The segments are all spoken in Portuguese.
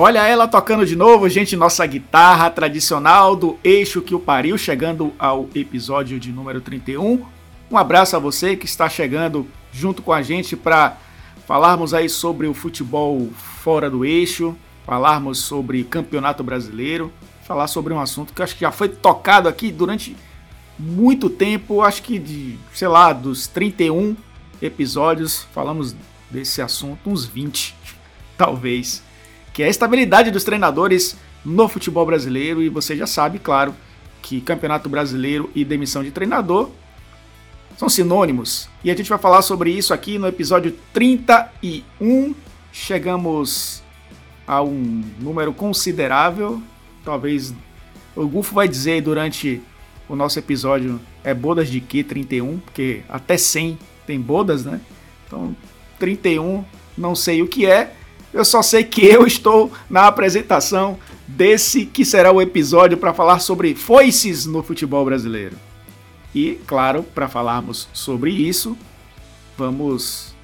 Olha ela tocando de novo, gente, nossa guitarra tradicional do Eixo que o Pariu, chegando ao episódio de número 31. Um abraço a você que está chegando junto com a gente para falarmos aí sobre o futebol fora do eixo, falarmos sobre campeonato brasileiro, falar sobre um assunto que acho que já foi tocado aqui durante muito tempo, acho que de, sei lá, dos 31 episódios, falamos desse assunto, uns 20, talvez que é a estabilidade dos treinadores no futebol brasileiro. E você já sabe, claro, que Campeonato Brasileiro e demissão de treinador são sinônimos. E a gente vai falar sobre isso aqui no episódio 31. Chegamos a um número considerável. Talvez o Gufo vai dizer durante o nosso episódio é bodas de que 31, porque até 100 tem bodas, né? Então 31 não sei o que é, eu só sei que eu estou na apresentação desse que será o episódio para falar sobre foices no futebol brasileiro. E, claro, para falarmos sobre isso, vamos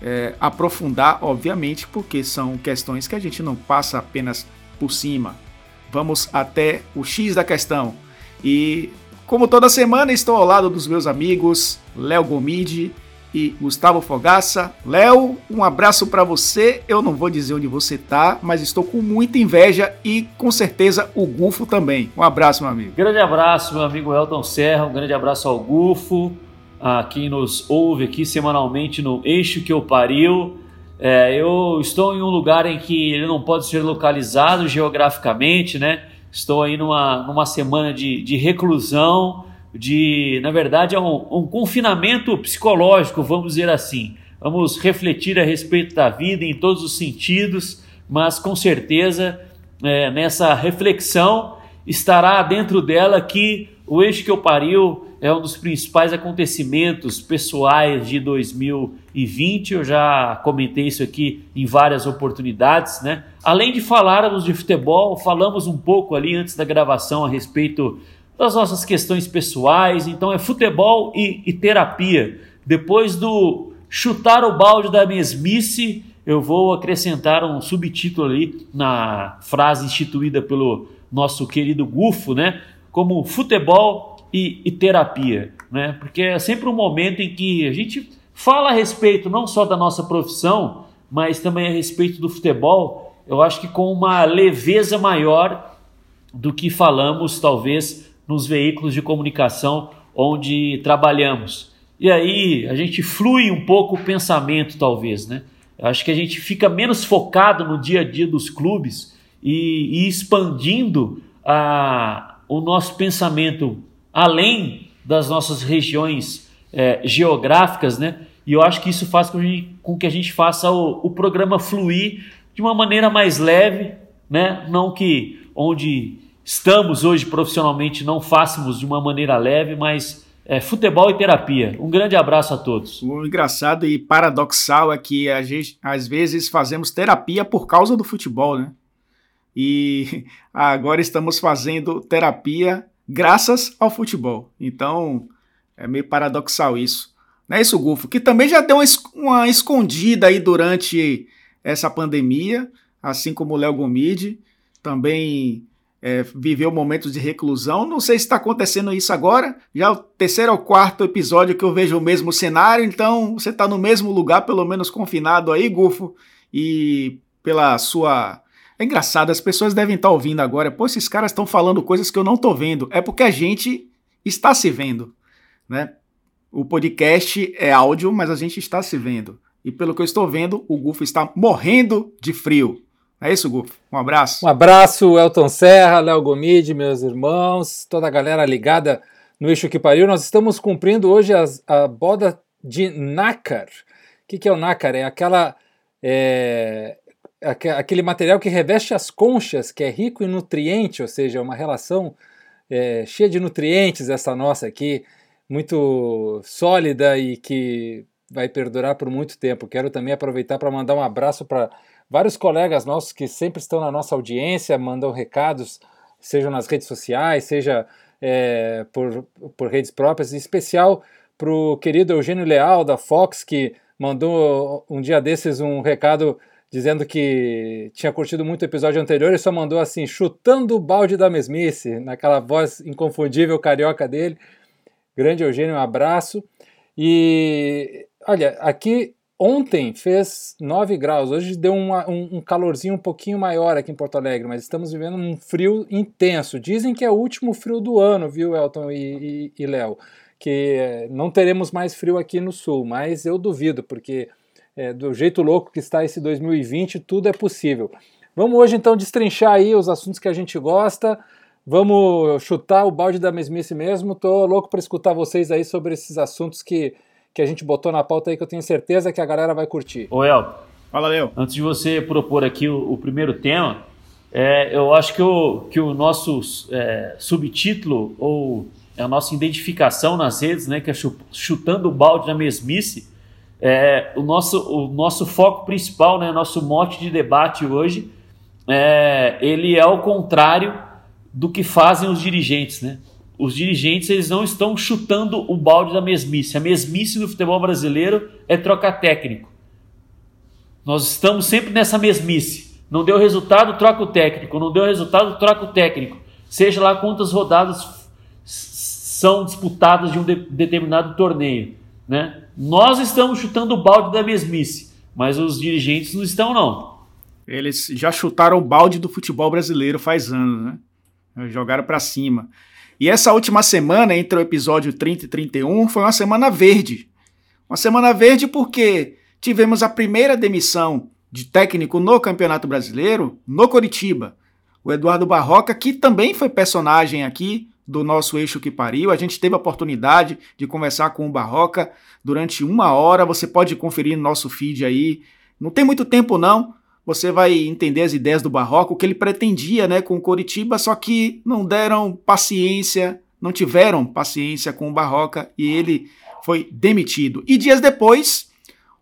é, aprofundar, obviamente, porque são questões que a gente não passa apenas por cima. Vamos até o X da questão. E, como toda semana, estou ao lado dos meus amigos Léo Gomide e Gustavo Fogaça. Léo, um abraço para você. Eu não vou dizer onde você tá, mas estou com muita inveja e com certeza o Gufo também. Um abraço, meu amigo. Grande abraço, meu amigo Elton Serra. Um grande abraço ao Gufo, a quem nos ouve aqui semanalmente no Eixo que eu pariu. É, eu estou em um lugar em que ele não pode ser localizado geograficamente, né? Estou aí numa, numa semana de, de reclusão de, na verdade, é um, um confinamento psicológico, vamos dizer assim. Vamos refletir a respeito da vida em todos os sentidos, mas com certeza é, nessa reflexão estará dentro dela que o eixo que eu pariu é um dos principais acontecimentos pessoais de 2020. Eu já comentei isso aqui em várias oportunidades, né? Além de falarmos de futebol, falamos um pouco ali antes da gravação a respeito das nossas questões pessoais. Então é futebol e, e terapia. Depois do chutar o balde da mesmice, eu vou acrescentar um subtítulo ali na frase instituída pelo nosso querido Gufo, né? Como futebol e, e, terapia, né? Porque é sempre um momento em que a gente fala a respeito não só da nossa profissão, mas também a respeito do futebol. Eu acho que com uma leveza maior do que falamos, talvez, nos veículos de comunicação onde trabalhamos. E aí a gente flui um pouco o pensamento, talvez, né? Eu acho que a gente fica menos focado no dia a dia dos clubes e, e expandindo a, o nosso pensamento além das nossas regiões é, geográficas, né? E eu acho que isso faz com, gente, com que a gente faça o, o programa fluir de uma maneira mais leve, né? Não que onde estamos hoje profissionalmente não fácemos de uma maneira leve, mas é, futebol e terapia. Um grande abraço a todos. O engraçado e paradoxal é que a gente, às vezes fazemos terapia por causa do futebol, né? E agora estamos fazendo terapia graças ao futebol. Então é meio paradoxal isso. Não é isso, Gufo? Que também já deu uma escondida aí durante essa pandemia, assim como o Léo Gomide. Também é, viveu momentos de reclusão. Não sei se está acontecendo isso agora. Já é o terceiro ou quarto episódio que eu vejo o mesmo cenário, então você está no mesmo lugar, pelo menos confinado aí, Gufo, e pela sua. É engraçado, as pessoas devem estar tá ouvindo agora. Pô, esses caras estão falando coisas que eu não estou vendo. É porque a gente está se vendo, né? O podcast é áudio, mas a gente está se vendo. E pelo que eu estou vendo, o Gufo está morrendo de frio. É isso, Gufo. Um abraço. Um abraço, Elton Serra, Léo Gomide, meus irmãos, toda a galera ligada no Eixo que Pariu. Nós estamos cumprindo hoje as, a boda de nácar. O que, que é o nácar? É aquela. É, aquele material que reveste as conchas, que é rico em nutriente, ou seja, é uma relação é, cheia de nutrientes, essa nossa aqui, muito sólida e que vai perdurar por muito tempo. Quero também aproveitar para mandar um abraço para vários colegas nossos que sempre estão na nossa audiência, mandam recados seja nas redes sociais, seja é, por, por redes próprias, em especial para o querido Eugênio Leal, da Fox, que mandou um dia desses um recado dizendo que tinha curtido muito o episódio anterior e só mandou assim, chutando o balde da mesmice, naquela voz inconfundível carioca dele. Grande Eugênio, um abraço. E olha, aqui ontem fez 9 graus, hoje deu uma, um, um, calorzinho um pouquinho maior aqui em Porto Alegre, mas estamos vivendo um frio intenso. Dizem que é o último frio do ano, viu, Elton e, e, e Léo? Que não teremos mais frio aqui no sul, mas eu duvido, porque é, do jeito louco que está esse 2020, tudo é possível. Vamos hoje então destrinchar aí os assuntos que a gente gosta. Vamos chutar o balde da mesmice mesmo. Tô louco para escutar vocês aí sobre esses assuntos que, que a gente botou na pauta aí que eu tenho certeza que a galera vai curtir. Ô El, fala Leo. Antes de você propor aqui o, o primeiro tema, é, eu acho que o, que o nosso é, subtítulo ou a nossa identificação nas redes, né, que é chutando o balde da mesmice, é, o, nosso, o nosso foco principal, né, nosso mote de debate hoje, é, ele é o contrário do que fazem os dirigentes. Né? Os dirigentes eles não estão chutando o balde da mesmice. A mesmice no futebol brasileiro é trocar técnico. Nós estamos sempre nessa mesmice. Não deu resultado, troca o técnico. Não deu resultado, troca o técnico. Seja lá quantas rodadas são disputadas de um de determinado torneio. Né? Nós estamos chutando o balde da mesmice, mas os dirigentes não estão, não. Eles já chutaram o balde do futebol brasileiro faz anos, né? Jogaram para cima. E essa última semana, entre o episódio 30 e 31, foi uma semana verde. Uma semana verde porque tivemos a primeira demissão de técnico no Campeonato Brasileiro no Coritiba. O Eduardo Barroca, que também foi personagem aqui do nosso eixo que pariu. A gente teve a oportunidade de conversar com o Barroca durante uma hora. Você pode conferir no nosso feed aí. Não tem muito tempo, não. Você vai entender as ideias do Barroca, o que ele pretendia né, com o Coritiba, só que não deram paciência, não tiveram paciência com o Barroca e ele foi demitido. E dias depois,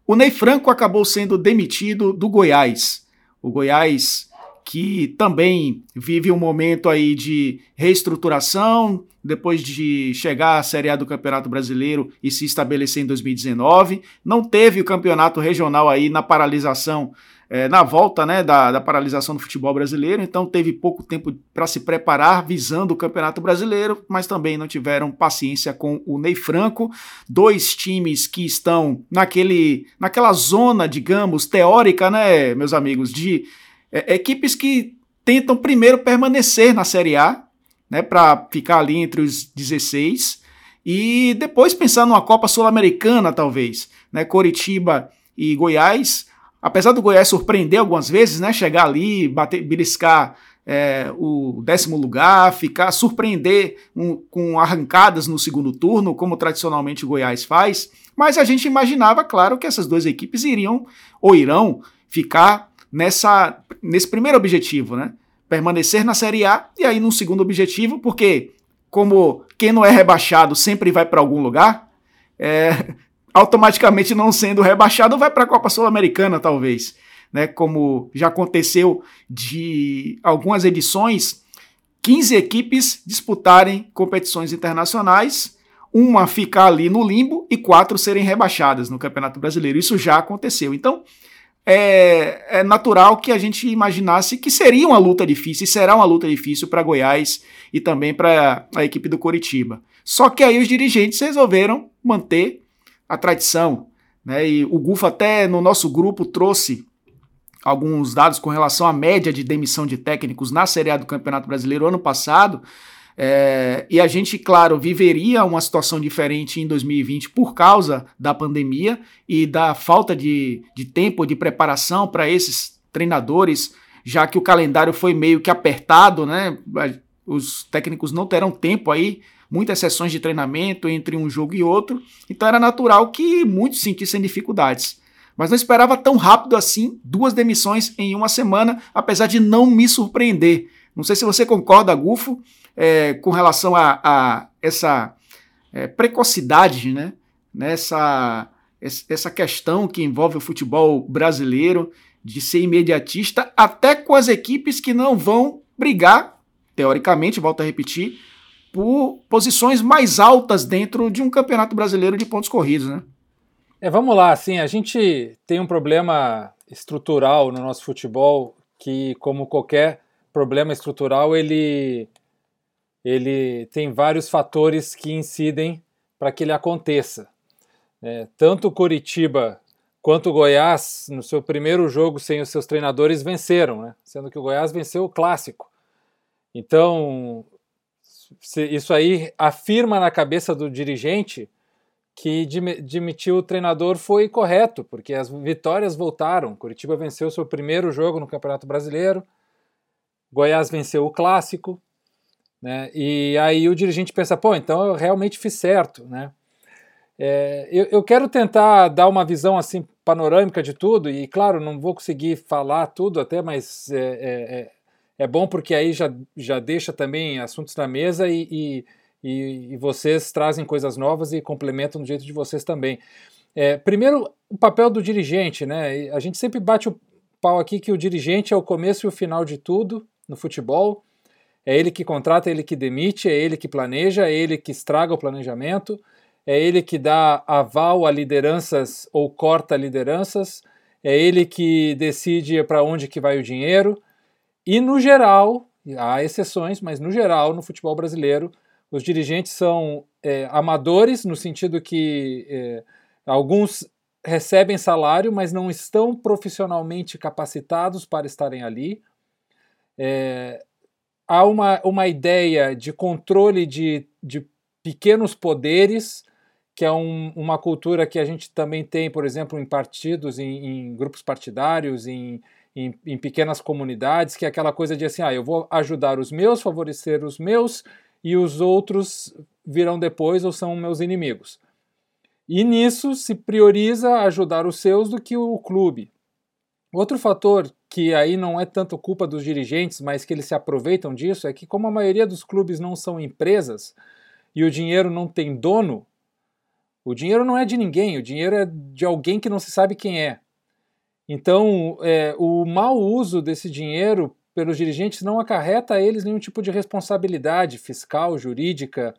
o Ney Franco acabou sendo demitido do Goiás. O Goiás que também vive um momento aí de reestruturação, depois de chegar à Série A do Campeonato Brasileiro e se estabelecer em 2019. Não teve o campeonato regional aí na paralisação, é, na volta né, da, da paralisação do futebol brasileiro, então teve pouco tempo para se preparar visando o Campeonato Brasileiro, mas também não tiveram paciência com o Ney Franco. Dois times que estão naquele, naquela zona, digamos, teórica, né, meus amigos, de é, equipes que tentam primeiro permanecer na Série A, né, para ficar ali entre os 16 e depois pensar numa Copa Sul-Americana, talvez, né, Coritiba e Goiás. Apesar do Goiás surpreender algumas vezes, né, chegar ali, bater, beliscar é, o décimo lugar, ficar surpreender um, com arrancadas no segundo turno, como tradicionalmente o Goiás faz. Mas a gente imaginava, claro, que essas duas equipes iriam ou irão ficar nessa, nesse primeiro objetivo, né? Permanecer na Série A e aí num segundo objetivo, porque como quem não é rebaixado sempre vai para algum lugar, é, automaticamente não sendo rebaixado vai para a Copa Sul-Americana talvez, né? Como já aconteceu de algumas edições, 15 equipes disputarem competições internacionais, uma ficar ali no limbo e quatro serem rebaixadas no Campeonato Brasileiro. Isso já aconteceu. Então, é, é, natural que a gente imaginasse que seria uma luta difícil, e será uma luta difícil para Goiás e também para a equipe do Coritiba. Só que aí os dirigentes resolveram manter a tradição. Né? E o Gufo até no nosso grupo trouxe alguns dados com relação à média de demissão de técnicos na Série A do Campeonato Brasileiro ano passado. É, e a gente, claro, viveria uma situação diferente em 2020 por causa da pandemia e da falta de, de tempo de preparação para esses treinadores, já que o calendário foi meio que apertado, né? Os técnicos não terão tempo aí, muitas sessões de treinamento entre um jogo e outro, então era natural que muitos sentissem dificuldades. Mas não esperava tão rápido assim duas demissões em uma semana, apesar de não me surpreender. Não sei se você concorda, Gufo, é, com relação a, a essa é, precocidade, né? Nessa essa questão que envolve o futebol brasileiro de ser imediatista, até com as equipes que não vão brigar teoricamente, volto a repetir, por posições mais altas dentro de um campeonato brasileiro de pontos corridos, né? É, vamos lá, assim, a gente tem um problema estrutural no nosso futebol que, como qualquer problema estrutural, ele, ele tem vários fatores que incidem para que ele aconteça. É, tanto Curitiba quanto o Goiás, no seu primeiro jogo sem os seus treinadores, venceram, né? sendo que o Goiás venceu o clássico. Então, isso aí afirma na cabeça do dirigente que demitir o treinador foi correto, porque as vitórias voltaram. Curitiba venceu seu primeiro jogo no Campeonato Brasileiro, Goiás venceu o clássico, né? E aí o dirigente pensa, pô, então eu realmente fiz certo, né? É, eu, eu, quero tentar dar uma visão assim panorâmica de tudo e claro não vou conseguir falar tudo até, mas é, é, é bom porque aí já, já deixa também assuntos na mesa e, e, e, e vocês trazem coisas novas e complementam do jeito de vocês também. É, primeiro, o papel do dirigente, né? A gente sempre bate o pau aqui que o dirigente é o começo e o final de tudo no futebol. É ele que contrata, é ele que demite, é ele que planeja, é ele que estraga o planejamento, é ele que dá aval a lideranças ou corta lideranças, é ele que decide para onde que vai o dinheiro. E no geral, há exceções, mas no geral, no futebol brasileiro, os dirigentes são é, amadores, no sentido que é, alguns recebem salário, mas não estão profissionalmente capacitados para estarem ali. É, há uma, uma ideia de controle de, de pequenos poderes, que é um, uma cultura que a gente também tem, por exemplo, em partidos, em, em grupos partidários, em, em, em, pequenas comunidades, que é aquela coisa de assim, ah, eu vou ajudar os meus, favorecer os meus, e os outros virão depois ou são meus inimigos. E nisso se prioriza ajudar os seus do que o clube. Outro fator que aí não é tanto culpa dos dirigentes, mas que eles se aproveitam disso, é que como a maioria dos clubes não são empresas e o dinheiro não tem dono, o dinheiro não é de ninguém, o dinheiro é de alguém que não se sabe quem é. Então, é, o mau uso desse dinheiro pelos dirigentes não acarreta a eles nenhum tipo de responsabilidade fiscal, jurídica.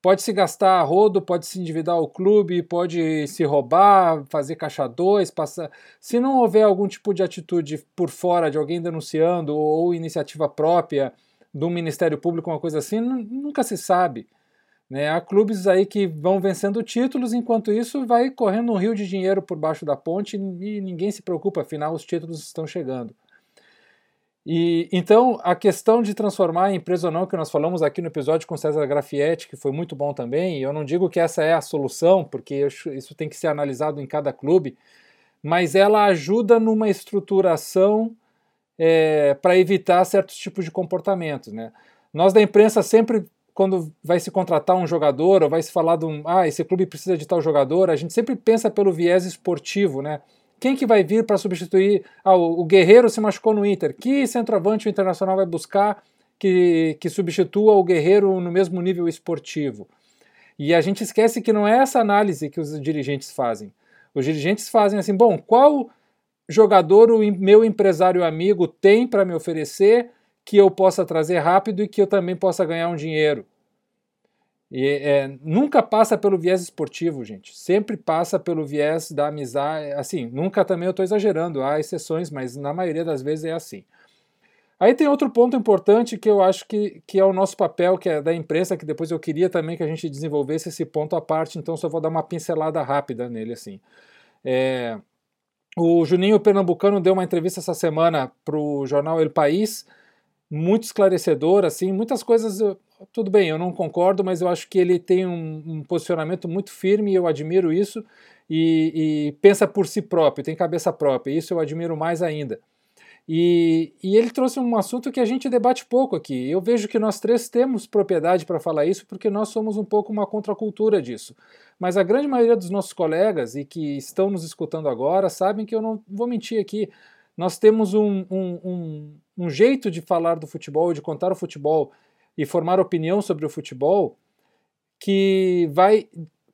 Pode se gastar a rodo, pode se endividar o clube, pode se roubar, fazer caixa dois, passar. Se não houver algum tipo de atitude por fora de alguém denunciando ou iniciativa própria do Ministério Público, uma coisa assim, nunca se sabe. Né? Há clubes aí que vão vencendo títulos, enquanto isso vai correndo um rio de dinheiro por baixo da ponte e ninguém se preocupa, afinal os títulos estão chegando. E então a questão de transformar a empresa ou não, que nós falamos aqui no episódio com César Grafietti, que foi muito bom também, eu não digo que essa é a solução, porque isso tem que ser analisado em cada clube, mas ela ajuda numa estruturação é, para evitar certos tipos de comportamentos. Né? Nós da imprensa sempre quando vai se contratar um jogador ou vai se falar de um, ah, esse clube precisa de tal jogador, a gente sempre pensa pelo viés esportivo, né? Quem que vai vir para substituir? Ah, o Guerreiro se machucou no Inter. Que centroavante o Internacional vai buscar que, que substitua o Guerreiro no mesmo nível esportivo? E a gente esquece que não é essa análise que os dirigentes fazem. Os dirigentes fazem assim, bom, qual jogador o meu empresário amigo tem para me oferecer que eu possa trazer rápido e que eu também possa ganhar um dinheiro. E é, nunca passa pelo viés esportivo, gente. Sempre passa pelo viés da amizade. Assim, nunca também eu estou exagerando, há exceções, mas na maioria das vezes é assim. Aí tem outro ponto importante que eu acho que, que é o nosso papel, que é da imprensa, que depois eu queria também que a gente desenvolvesse esse ponto à parte, então só vou dar uma pincelada rápida nele. assim. É, o Juninho Pernambucano deu uma entrevista essa semana para o jornal El País, muito esclarecedor, assim, muitas coisas, tudo bem, eu não concordo, mas eu acho que ele tem um, um posicionamento muito firme e eu admiro isso, e, e, pensa por si próprio, tem cabeça própria, isso eu admiro mais ainda. E, e, ele trouxe um assunto que a gente debate pouco aqui. Eu vejo que nós três temos propriedade para falar isso porque nós somos um pouco uma contracultura disso. Mas a grande maioria dos nossos colegas e que estão nos escutando agora sabem que eu não vou mentir aqui. Nós temos um, um, um um jeito de falar do futebol, de contar o futebol e formar opinião sobre o futebol que vai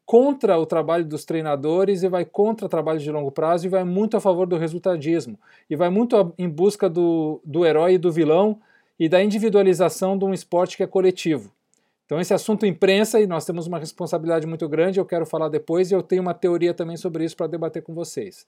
contra o trabalho dos treinadores e vai contra o trabalho de longo prazo e vai muito a favor do resultadismo e vai muito em busca do, do herói e do vilão e da individualização de um esporte que é coletivo. Então, esse assunto imprensa, e nós temos uma responsabilidade muito grande, eu quero falar depois, e eu tenho uma teoria também sobre isso para debater com vocês.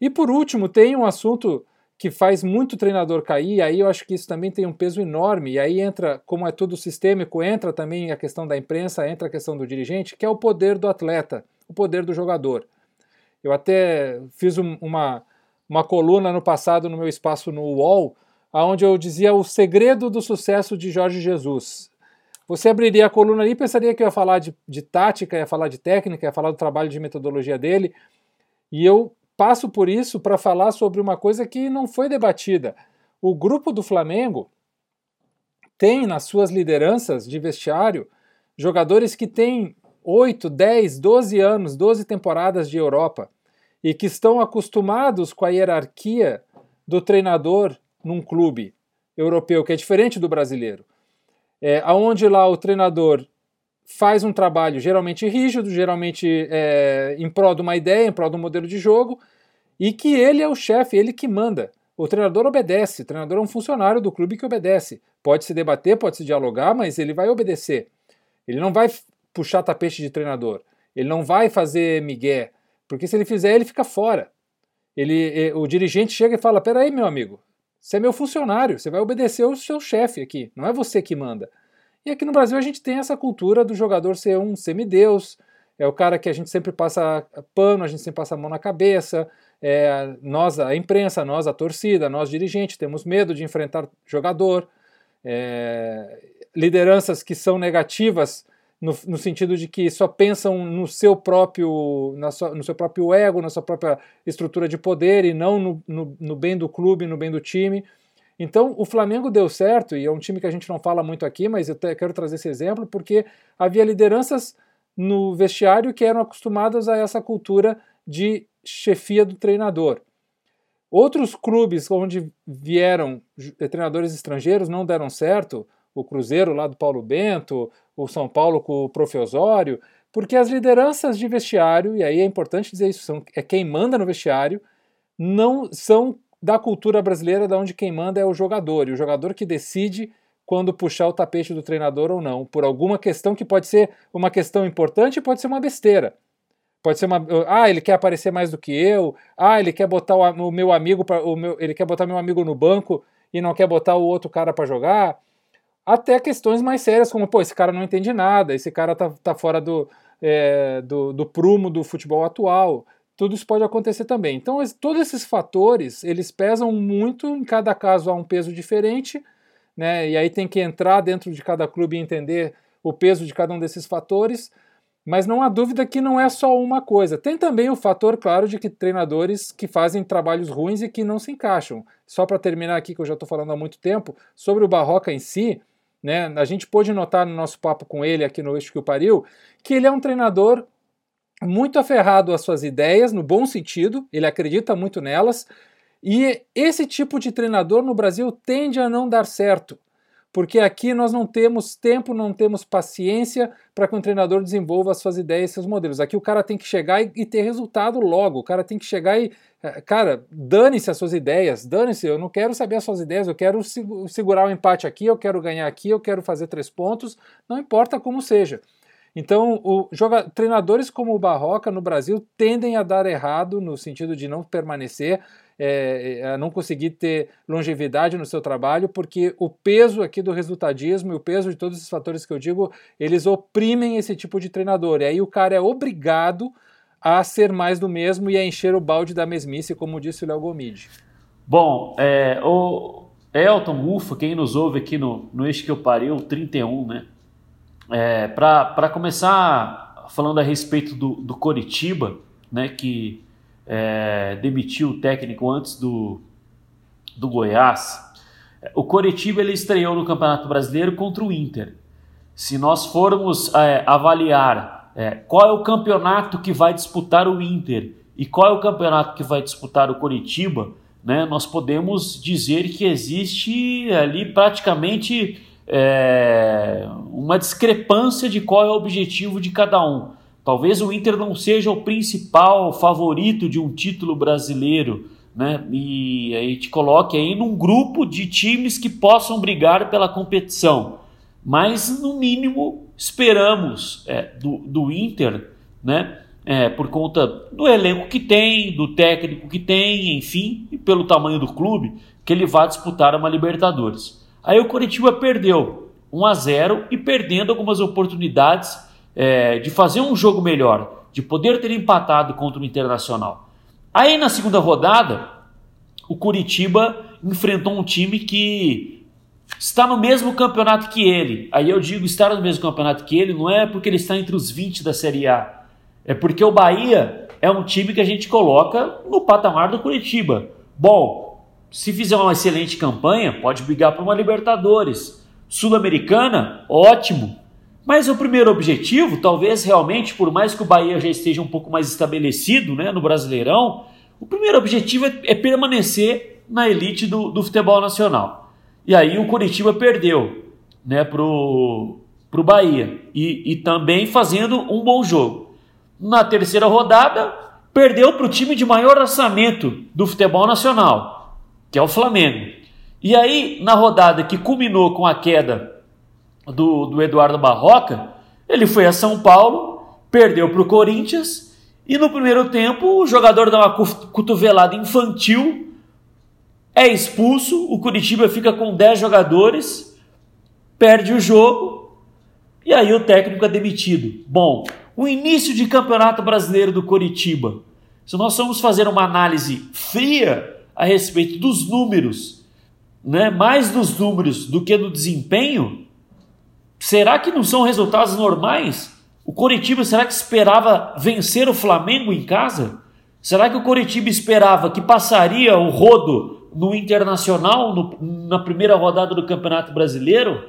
E por último, tem um assunto que faz muito treinador cair, e aí eu acho que isso também tem um peso enorme, e aí entra, como é tudo sistêmico, entra também a questão da imprensa, entra a questão do dirigente, que é o poder do atleta, o poder do jogador. Eu até fiz um, uma, uma coluna no passado no meu espaço no UOL, onde eu dizia o segredo do sucesso de Jorge Jesus. Você abriria a coluna ali e pensaria que eu ia falar de, de tática, ia falar de técnica, ia falar do trabalho de metodologia dele, e eu passo por isso para falar sobre uma coisa que não foi debatida. O grupo do Flamengo tem nas suas lideranças de vestiário jogadores que têm 8, 10, 12 anos, 12 temporadas de Europa e que estão acostumados com a hierarquia do treinador num clube europeu, que é diferente do brasileiro. É, onde lá o treinador faz um trabalho geralmente rígido, geralmente é, em prol de uma ideia, em prol de um modelo de jogo, e que ele é o chefe, ele que manda. O treinador obedece, o treinador é um funcionário do clube que obedece. Pode se debater, pode se dialogar, mas ele vai obedecer. Ele não vai puxar tapete de treinador. Ele não vai fazer migué, porque se ele fizer, ele fica fora. Ele, o dirigente chega e fala: Peraí, meu amigo, você é meu funcionário, você vai obedecer ao seu chefe aqui, não é você que manda. E aqui no Brasil a gente tem essa cultura do jogador ser um semideus, é o cara que a gente sempre passa pano, a gente sempre passa a mão na cabeça, é, nós, a imprensa, nós, a torcida, nós, dirigentes, temos medo de enfrentar jogador, é, lideranças que são negativas no, no, sentido de que só pensam no seu próprio sua, no seu próprio ego, na sua própria estrutura de poder e não no, no, no bem do clube, no bem do time. Então, o Flamengo deu certo, e é um time que a gente não fala muito aqui, mas eu quero trazer esse exemplo, porque havia lideranças no vestiário que eram acostumadas a essa cultura de chefia do treinador. Outros clubes onde vieram treinadores estrangeiros não deram certo, o Cruzeiro lá do Paulo Bento, o São Paulo com o Prof. Osório, porque as lideranças de vestiário, e aí é importante dizer isso, são, é quem manda no vestiário, não são da cultura brasileira, da onde quem manda é o jogador, e o jogador que decide quando puxar o tapete do treinador ou não, por alguma questão que pode ser uma questão importante pode ser uma besteira. Pode ser uma. Ah, ele quer aparecer mais do que eu. Ah, ele quer botar o, meu amigo. Pra, o meu, ele quer botar meu amigo no banco e não quer botar o outro cara para jogar. Até questões mais sérias, como, pô, esse cara não entende nada, esse cara tá, tá fora do, é, do, do prumo do futebol atual tudo isso pode acontecer também. Então, todos esses fatores, eles pesam muito, em cada caso há um peso diferente, né? E aí tem que entrar dentro de cada clube e entender o peso de cada um desses fatores, mas não há dúvida que não é só uma coisa. Tem também o fator, claro, de que treinadores que fazem trabalhos ruins e que não se encaixam. Só para terminar aqui, que eu já estou falando há muito tempo, sobre o Barroca em si, né? A gente pôde notar no nosso papo com ele aqui no Eixo que o Pariu, que ele é um treinador muito aferrado às suas ideias, no bom sentido, ele acredita muito nelas, e esse tipo de treinador no Brasil tende a não dar certo, porque aqui nós não temos tempo, não temos paciência para que um treinador desenvolva as suas ideias e seus modelos. Aqui o cara tem que chegar e, e ter resultado logo, o cara tem que chegar e. Eh, cara, dane-se as suas ideias, dane-se, eu não quero saber as suas ideias, eu quero segurar o um empate aqui, eu quero ganhar aqui, eu quero fazer três pontos, não importa como seja. Então, o, joga, treinadores como o Barroca no Brasil tendem a dar errado no sentido de não permanecer, é, a não conseguir ter longevidade no seu trabalho, porque o peso aqui do resultadismo e o peso de todos esses fatores que eu digo, eles oprimem esse tipo de treinador. E aí o cara é obrigado a ser mais do mesmo e a encher o balde da mesmice, como disse o Léo Gomide. Bom, é, o Elton Ufa, quem nos ouve aqui no, no Eixo que eu pariu, 31, né? É, Para começar falando a respeito do, do Coritiba, né, que é, demitiu o técnico antes do, do Goiás, o Coritiba ele estreou no Campeonato Brasileiro contra o Inter. Se nós formos é, avaliar é, qual é o campeonato que vai disputar o Inter e qual é o campeonato que vai disputar o Coritiba, né, nós podemos dizer que existe ali praticamente é, uma discrepância de qual é o objetivo de cada um. Talvez o Inter não seja o principal favorito de um título brasileiro, né? E aí te coloque aí num grupo de times que possam brigar pela competição. Mas no mínimo esperamos é, do, do Inter, né? É, por conta do elenco que tem, do técnico que tem, enfim, e pelo tamanho do clube, que ele vá disputar uma Libertadores. Aí o Coritiba perdeu 1 a 0 e perdendo algumas oportunidades é, de fazer um jogo melhor, de poder ter empatado contra o Internacional. Aí na segunda rodada, o Curitiba enfrentou um time que está no mesmo campeonato que ele. Aí eu digo estar no mesmo campeonato que ele não é porque ele está entre os 20 da Série A. É porque o Bahia é um time que a gente coloca no patamar do Curitiba. Bom, se fizer uma excelente campanha, pode brigar por uma Libertadores. Sul-Americana, ótimo. Mas o primeiro objetivo, talvez realmente, por mais que o Bahia já esteja um pouco mais estabelecido né, no Brasileirão, o primeiro objetivo é, é permanecer na elite do, do, futebol nacional. E aí o Curitiba perdeu né, pro, pro Bahia. E, e também fazendo um bom jogo. Na terceira rodada, perdeu para o time de maior orçamento do futebol nacional, que é o Flamengo. E aí, na rodada que culminou com a queda do, do Eduardo Barroca, ele foi a São Paulo, perdeu para o Corinthians e no primeiro tempo o jogador dá uma cotovelada infantil, é expulso, o Curitiba fica com 10 jogadores, perde o jogo e aí o técnico é demitido. Bom, o início de campeonato brasileiro do Curitiba. Se nós formos fazer uma análise fria a respeito dos números, né, mais dos números do que do desempenho, Será que não são resultados normais? O Coritiba será que esperava vencer o Flamengo em casa? Será que o Coritiba esperava que passaria o rodo no Internacional no, na primeira rodada do Campeonato Brasileiro?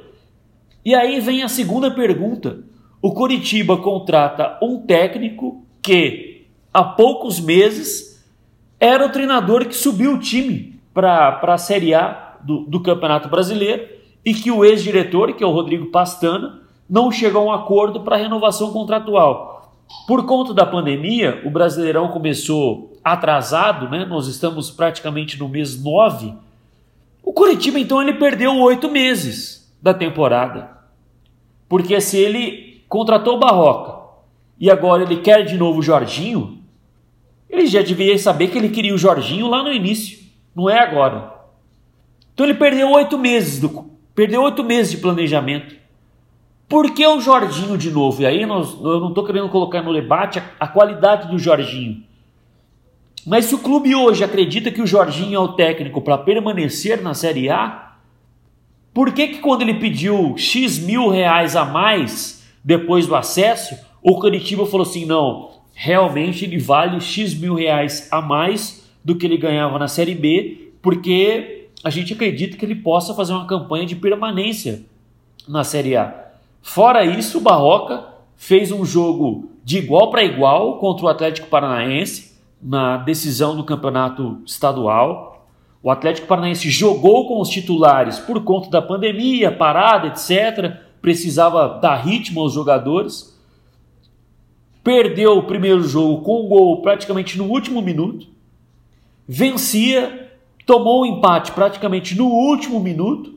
E aí vem a segunda pergunta. O Coritiba contrata um técnico que há poucos meses era o treinador que subiu o time para a Série A do, do Campeonato Brasileiro e que o ex-diretor, que é o Rodrigo Pastana, não chegou a um acordo para renovação contratual. Por conta da pandemia, o Brasileirão começou atrasado, né? nós estamos praticamente no mês 9. O Curitiba, então, ele perdeu oito meses da temporada. Porque se ele contratou o Barroca e agora ele quer de novo o Jorginho, ele já devia saber que ele queria o Jorginho lá no início, não é agora. Então ele perdeu oito meses do, Perdeu oito meses de planejamento. Por que o Jorginho de novo? E aí nós, eu não estou querendo colocar no debate a, a qualidade do Jorginho. Mas se o clube hoje acredita que o Jorginho é o técnico para permanecer na Série A, por que, que quando ele pediu X mil reais a mais depois do acesso, o Curitiba falou assim: não, realmente ele vale X mil reais a mais do que ele ganhava na Série B, porque a gente acredita que ele possa fazer uma campanha de permanência na Série A. Fora isso, o Barroca fez um jogo de igual para igual contra o Atlético Paranaense na decisão do campeonato estadual. O Atlético Paranaense jogou com os titulares por conta da pandemia, parada, etc. Precisava dar ritmo aos jogadores. Perdeu o primeiro jogo com um gol praticamente no último minuto. Vencia tomou o um empate praticamente no último minuto.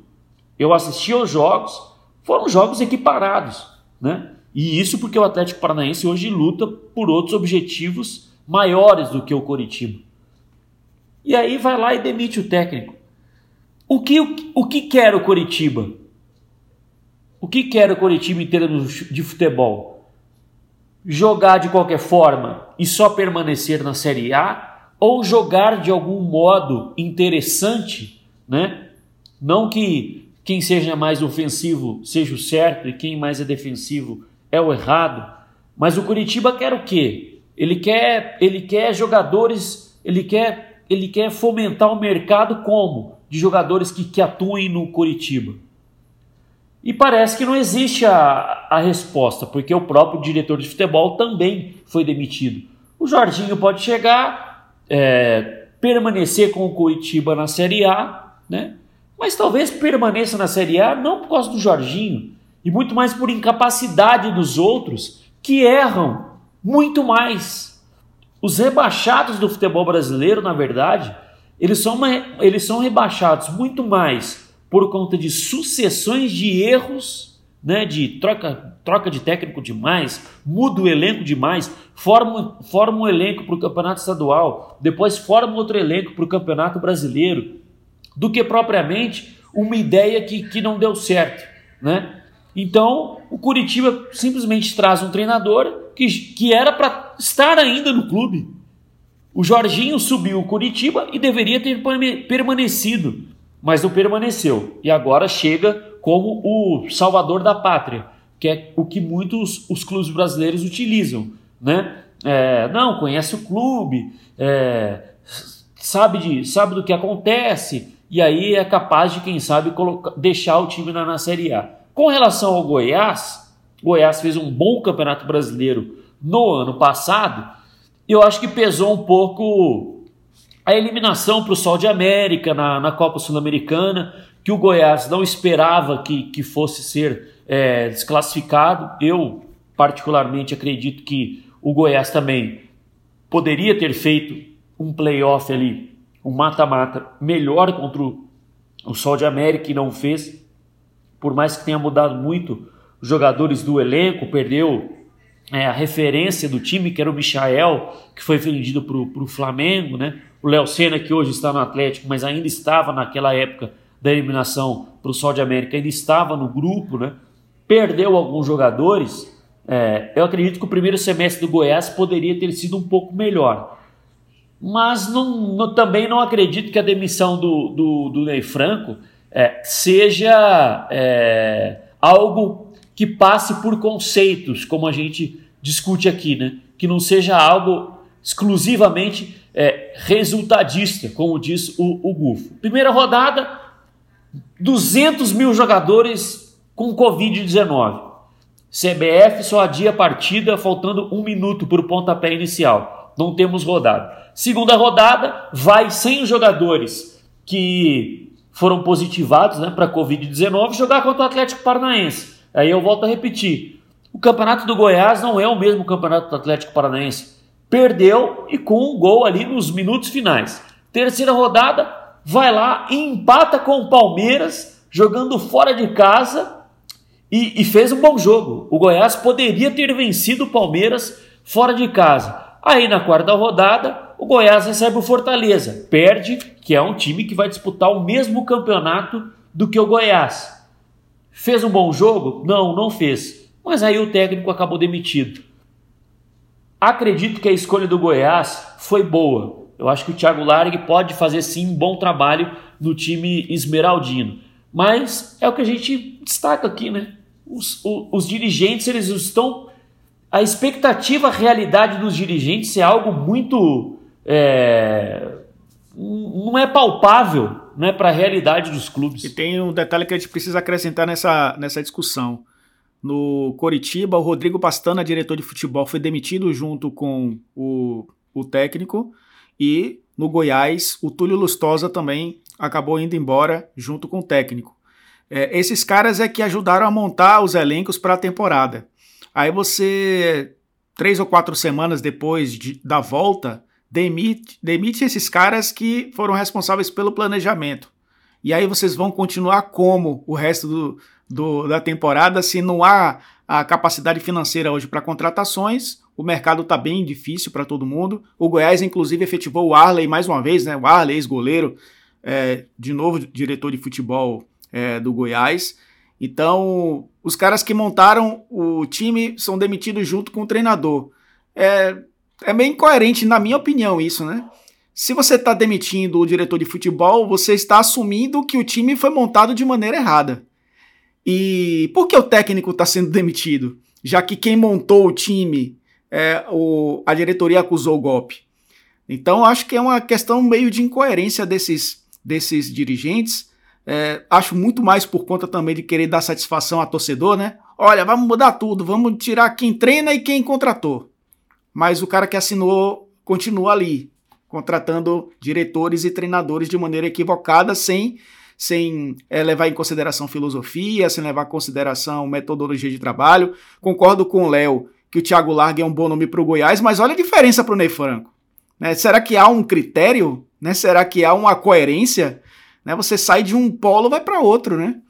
Eu assisti aos jogos, foram jogos equiparados, né? E isso porque o Atlético Paranaense hoje luta por outros objetivos maiores do que o Coritiba. E aí vai lá e demite o técnico. O que, o, o que quer o Coritiba? O que quer o Coritiba em termos de futebol? Jogar de qualquer forma e só permanecer na Série A ou jogar de algum modo interessante, né? Não que quem seja mais ofensivo seja o certo e quem mais é defensivo é o errado, mas o Curitiba quer o quê? Ele quer, ele quer jogadores, ele quer, ele quer fomentar o mercado como de jogadores que, que atuem no Curitiba. E parece que não existe a, a resposta, porque o próprio diretor de futebol também foi demitido. O Jorginho pode chegar, é, permanecer com o Curitiba na Série A, né? mas talvez permaneça na Série A não por causa do Jorginho, e muito mais por incapacidade dos outros que erram muito mais. Os rebaixados do futebol brasileiro, na verdade, eles são, eles são rebaixados muito mais por conta de sucessões de erros, né, de troca, troca de técnico demais, muda o elenco demais, forma, forma um elenco para o campeonato estadual, depois forma outro elenco para o campeonato brasileiro, do que propriamente uma ideia que, que não deu certo. Né? Então, o Curitiba simplesmente traz um treinador que, que era para estar ainda no clube. O Jorginho subiu o Curitiba e deveria ter permanecido, mas não permaneceu. E agora chega como o salvador da pátria, que é o que muitos os clubes brasileiros utilizam. Né? É, não, conhece o clube, é, sabe, de, sabe do que acontece, e aí é capaz de, quem sabe, colocar, deixar o time na, na Série A. Com relação ao Goiás, Goiás fez um bom campeonato brasileiro no ano passado eu acho que pesou um pouco a eliminação para o Sol de América na, na Copa Sul-Americana, que o Goiás não esperava que, que fosse ser é, desclassificado. Eu, particularmente, acredito que o Goiás também poderia ter feito um playoff ali, um mata-mata melhor contra o, o Sol de América e não fez. Por mais que tenha mudado muito os jogadores do elenco, perdeu é, a referência do time, que era o Michael, que foi vendido para o Flamengo, né? o Léo Senna, que hoje está no Atlético, mas ainda estava naquela época da eliminação para o Sol de América, ainda estava no grupo, né? perdeu alguns jogadores. É, eu acredito que o primeiro semestre do Goiás poderia ter sido um pouco melhor. Mas não, não, também não acredito que a demissão do, do, do Ney Franco é, seja é, algo que passe por conceitos, como a gente discute aqui, né? Que não seja algo exclusivamente é, resultadista, como diz o, o Gufo. Primeira rodada, 200 mil jogadores com Covid-19. CBF só adia a partida faltando um minuto para o pontapé inicial. Não temos rodada. Segunda rodada, vai sem os jogadores que foram positivados né, para Covid-19 jogar contra o Atlético Paranaense. Aí eu volto a repetir. O campeonato do Goiás não é o mesmo campeonato do Atlético Paranaense. Perdeu e com um gol ali nos minutos finais. Terceira rodada, vai lá e empata com o Palmeiras, jogando fora de casa e, e fez um bom jogo. O Goiás poderia ter vencido o Palmeiras fora de casa. Aí na quarta rodada, o Goiás recebe o Fortaleza, perde, que é um time que vai disputar o mesmo campeonato do que o Goiás. Fez um bom jogo? Não, não fez. Mas aí o técnico acabou demitido. Acredito que a escolha do Goiás foi boa. Eu acho que o Thiago Largue pode fazer sim um bom trabalho no time esmeraldino. Mas é o que a gente destaca aqui, né? Os, os, os dirigentes, eles estão. A expectativa, a realidade dos dirigentes é algo muito. É, não é palpável né, para a realidade dos clubes. E tem um detalhe que a gente precisa acrescentar nessa, nessa discussão. No Coritiba, o Rodrigo Pastana, diretor de futebol, foi demitido junto com o, o técnico. E no Goiás, o Túlio Lustosa também acabou indo embora junto com o técnico. É, esses caras é que ajudaram a montar os elencos para a temporada. Aí você, três ou quatro semanas depois de, da volta, demite, demite esses caras que foram responsáveis pelo planejamento. E aí vocês vão continuar como o resto do, do, da temporada se não há a capacidade financeira hoje para contratações. O mercado está bem difícil para todo mundo. O Goiás, inclusive, efetivou o Arley mais uma vez, né? O Arley, ex-goleiro, é, de novo diretor de futebol é, do Goiás. Então, os caras que montaram o time são demitidos junto com o treinador. É, é meio incoerente, na minha opinião, isso, né? Se você está demitindo o diretor de futebol, você está assumindo que o time foi montado de maneira errada. E por que o técnico está sendo demitido? Já que quem montou o time, é, o, a diretoria acusou o golpe. Então, acho que é uma questão meio de incoerência desses, desses dirigentes. É, acho muito mais por conta também de querer dar satisfação a torcedor, né? Olha, vamos mudar tudo, vamos tirar quem treina e quem contratou mas o cara que assinou continua ali, contratando diretores e treinadores de maneira equivocada, sem, sem é, levar em consideração filosofia, sem levar em consideração metodologia de trabalho. Concordo com o Léo que o Thiago Largue é um bom nome para o Goiás, mas olha a diferença para o Ney Franco. Né? Será que há um critério Né? Será que há uma coerência? Né? Você sai de um polo vai para outro, né?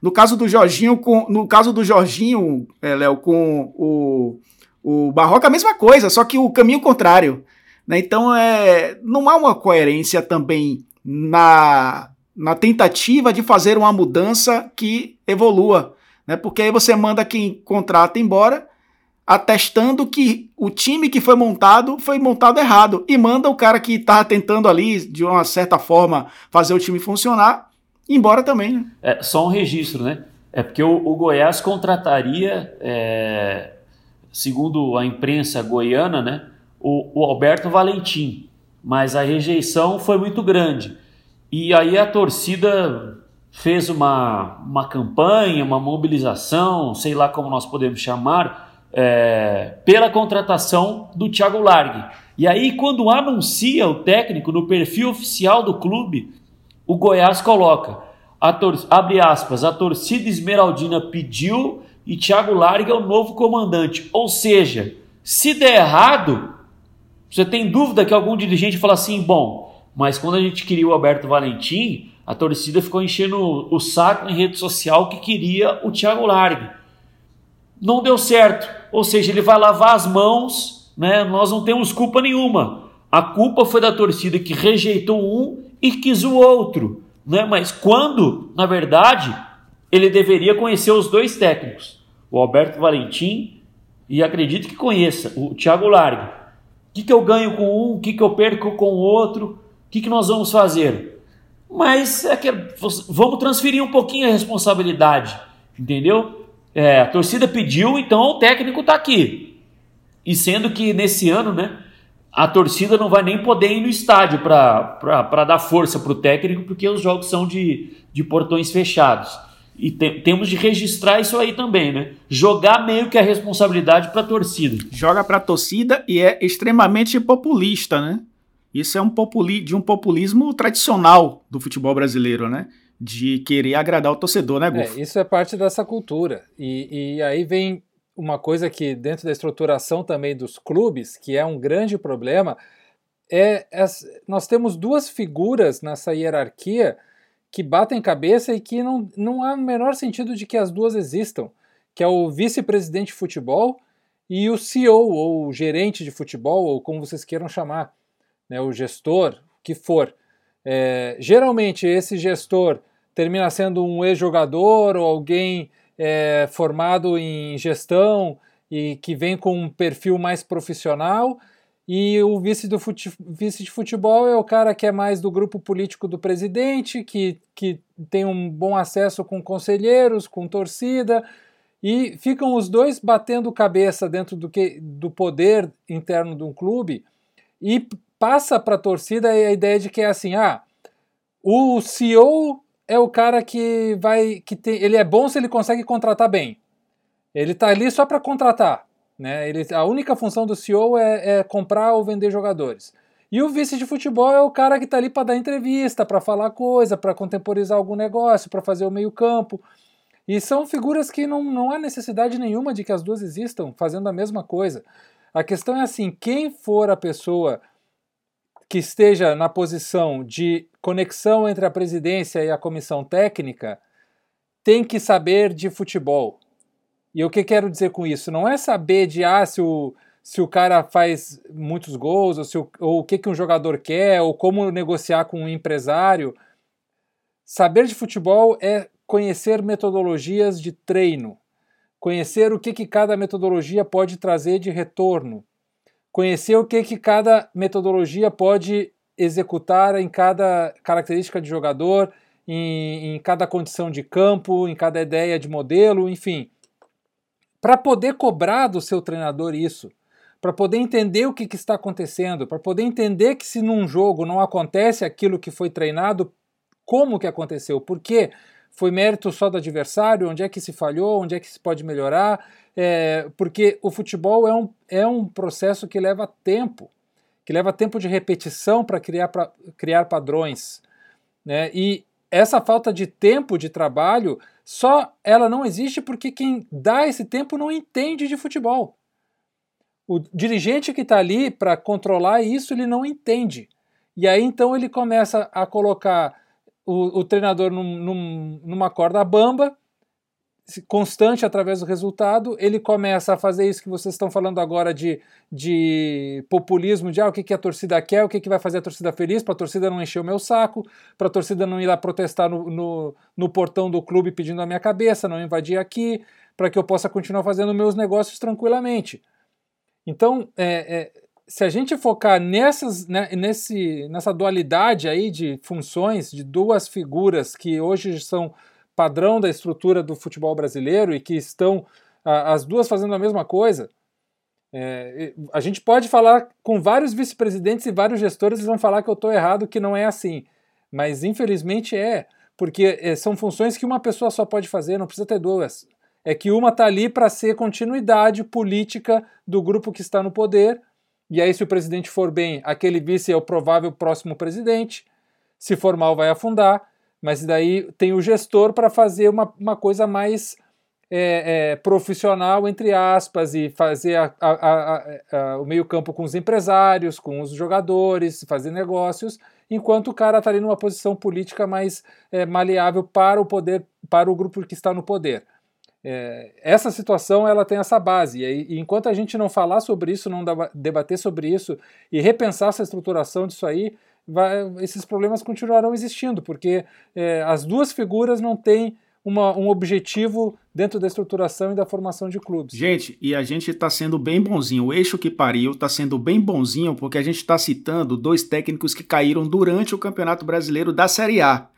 No caso do Jorginho, com, no caso do Jorginho, é, Léo, com o, o Barroca, a mesma coisa, só que o caminho contrário. Né? Então, é, não há uma coerência também na, na tentativa de fazer uma mudança que evolua. Né? Porque aí você manda quem contrata embora, atestando que o time que foi montado foi montado errado. E manda o cara que está tentando ali, de uma certa forma, fazer o time funcionar, embora também. Né? É, só um registro, né? É porque o, o Goiás contrataria, é, segundo a imprensa goiana, né, o, o Alberto Valentim. Mas a rejeição foi muito grande. E aí a torcida fez uma, uma campanha, uma mobilização, sei lá como nós podemos chamar, é, pela contratação do Thiago Largue. E aí, quando anuncia o técnico no perfil oficial do clube, o Goiás coloca, abre aspas, a torcida esmeraldina pediu e Thiago Largue é o novo comandante. Ou seja, se der errado, você tem dúvida que algum dirigente fala assim, bom, mas quando a gente queria o Alberto Valentim, a torcida ficou enchendo o saco em rede social que queria o Thiago Largue. Não deu certo. Ou seja, ele vai lavar as mãos, né? Nós não temos culpa nenhuma. A culpa foi da torcida que rejeitou um e quis o outro, né? Mas quando, na verdade, ele deveria conhecer os dois técnicos, o Alberto Valentim e acredito que conheça o Thiago Largue. O que, que eu ganho com um, o que, que eu perco com o outro, que, que nós vamos fazer? Mas é que vamos transferir um pouquinho a responsabilidade, entendeu? É, a torcida pediu, então o técnico está aqui. E sendo que nesse ano, né, a torcida não vai nem poder ir no estádio para dar força para o técnico, porque os jogos são de, de portões fechados. E te, temos de registrar isso aí também, né? Jogar meio que a responsabilidade para a torcida. Joga para a torcida e é extremamente populista, né? Isso é um populi de um populismo tradicional do futebol brasileiro, né? De querer agradar o torcedor, né, Gufo? É, isso é parte dessa cultura. E, e aí vem uma coisa que, dentro da estruturação também dos clubes, que é um grande problema, é, é nós temos duas figuras nessa hierarquia que batem cabeça e que não, não há o menor sentido de que as duas existam, que é o vice-presidente de futebol e o CEO, ou o gerente de futebol, ou como vocês queiram chamar né, o gestor, que for. É, geralmente esse gestor termina sendo um ex-jogador ou alguém é, formado em gestão e que vem com um perfil mais profissional. E o vice, do fute, vice de futebol é o cara que é mais do grupo político do presidente, que, que tem um bom acesso com conselheiros, com torcida, e ficam os dois batendo cabeça dentro do, que, do poder interno de um clube e passa para a torcida a ideia de que é assim, ah, o CEO é o cara que vai, que tem, ele é bom se ele consegue contratar bem. Ele está ali só para contratar, né? Ele, a única função do CEO é, é, comprar ou vender jogadores. E o vice de futebol é o cara que está ali para dar entrevista, para falar coisa, para contemporizar algum negócio, para fazer o meio campo. E são figuras que não, não há necessidade nenhuma de que as duas existam fazendo a mesma coisa. A questão é assim, quem for a pessoa que esteja na posição de conexão entre a presidência e a comissão técnica tem que saber de futebol. E o que quero dizer com isso? Não é saber de ah, se o, se o cara faz muitos gols, ou, se o, ou o que, que um jogador quer, ou como negociar com um empresário. Saber de futebol é conhecer metodologias de treino, conhecer o que, que cada metodologia pode trazer de retorno, conhecer o que, que cada metodologia pode executar em cada característica de jogador, em, em cada condição de campo, em cada ideia de modelo, enfim. Para poder cobrar do seu treinador isso, para poder entender o que, que está acontecendo, para poder entender que se num jogo não acontece aquilo que foi treinado, como que aconteceu, por quê? Foi mérito só do adversário? Onde é que se falhou? Onde é que se pode melhorar? É, porque o futebol é um, é um processo que leva tempo, que leva tempo de repetição para criar, criar padrões. Né? E essa falta de tempo de trabalho só ela não existe porque quem dá esse tempo não entende de futebol. O dirigente que está ali para controlar isso, ele não entende. E aí então ele começa a colocar o, o treinador num, num, numa corda bamba, constante através do resultado, ele começa a fazer isso que vocês estão falando agora de, de populismo, de ah, o que, que a torcida quer, o que, que vai fazer a torcida feliz, para a torcida não encher o meu saco, para a torcida não ir lá protestar no, no, no, portão do clube pedindo a minha cabeça, não invadir aqui, para que eu possa continuar fazendo meus negócios tranquilamente. Então, é, é, se a gente focar nessas, né, nesse, nessa dualidade aí de funções, de duas figuras que hoje são padrão da estrutura do futebol brasileiro e que estão as duas fazendo a mesma coisa. É, a gente pode falar com vários vice-presidentes e vários gestores, eles vão falar que eu estou errado, que não é assim. Mas infelizmente é, porque é, são funções que uma pessoa só pode fazer, não precisa ter duas. É que uma está ali para ser continuidade política do grupo que está no poder, e aí, se o presidente for bem, aquele vice é o provável próximo presidente. Se for mal, vai afundar mas daí tem o gestor para fazer uma, uma coisa mais é, é, profissional, entre aspas, e fazer a, a, a, o meio-campo com os empresários, com os jogadores, fazer negócios, enquanto o cara está ali numa posição política mais é, maleável para o poder, para o grupo que está no poder. É, essa situação ela tem essa base, e, e enquanto a gente não falar sobre isso, não debater sobre isso e repensar essa estruturação disso aí, vai, esses problemas continuarão existindo, porque é, as duas figuras não têm uma, um objetivo dentro da estruturação e da formação de clubes. Gente, e a gente está sendo bem bonzinho. O eixo que pariu está sendo bem bonzinho porque a gente está citando dois técnicos que caíram durante o Campeonato Brasileiro da Série A.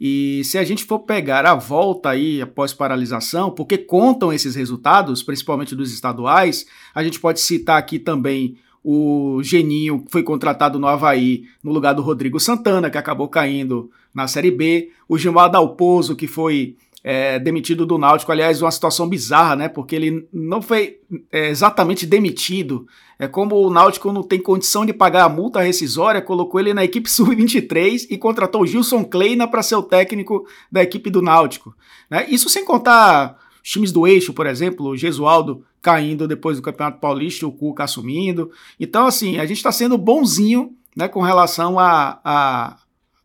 E se a gente for pegar a volta aí após paralisação, porque contam esses resultados, principalmente dos estaduais, a gente pode citar aqui também o Geninho foi contratado no Havaí no lugar do Rodrigo Santana, que acabou caindo na Série B. O Gilmar Dalpozo, que foi é, demitido do Náutico, aliás, uma situação bizarra, né? Porque ele não foi é, exatamente demitido. É como o Náutico não tem condição de pagar a multa rescisória, colocou ele na equipe sub-23 e contratou o Gilson Kleina para ser o técnico da equipe do Náutico. Né? Isso sem contar times do eixo, por exemplo, o Gesualdo caindo depois do Campeonato Paulista, o Cuca assumindo. Então, assim, a gente está sendo bonzinho né, com relação à a,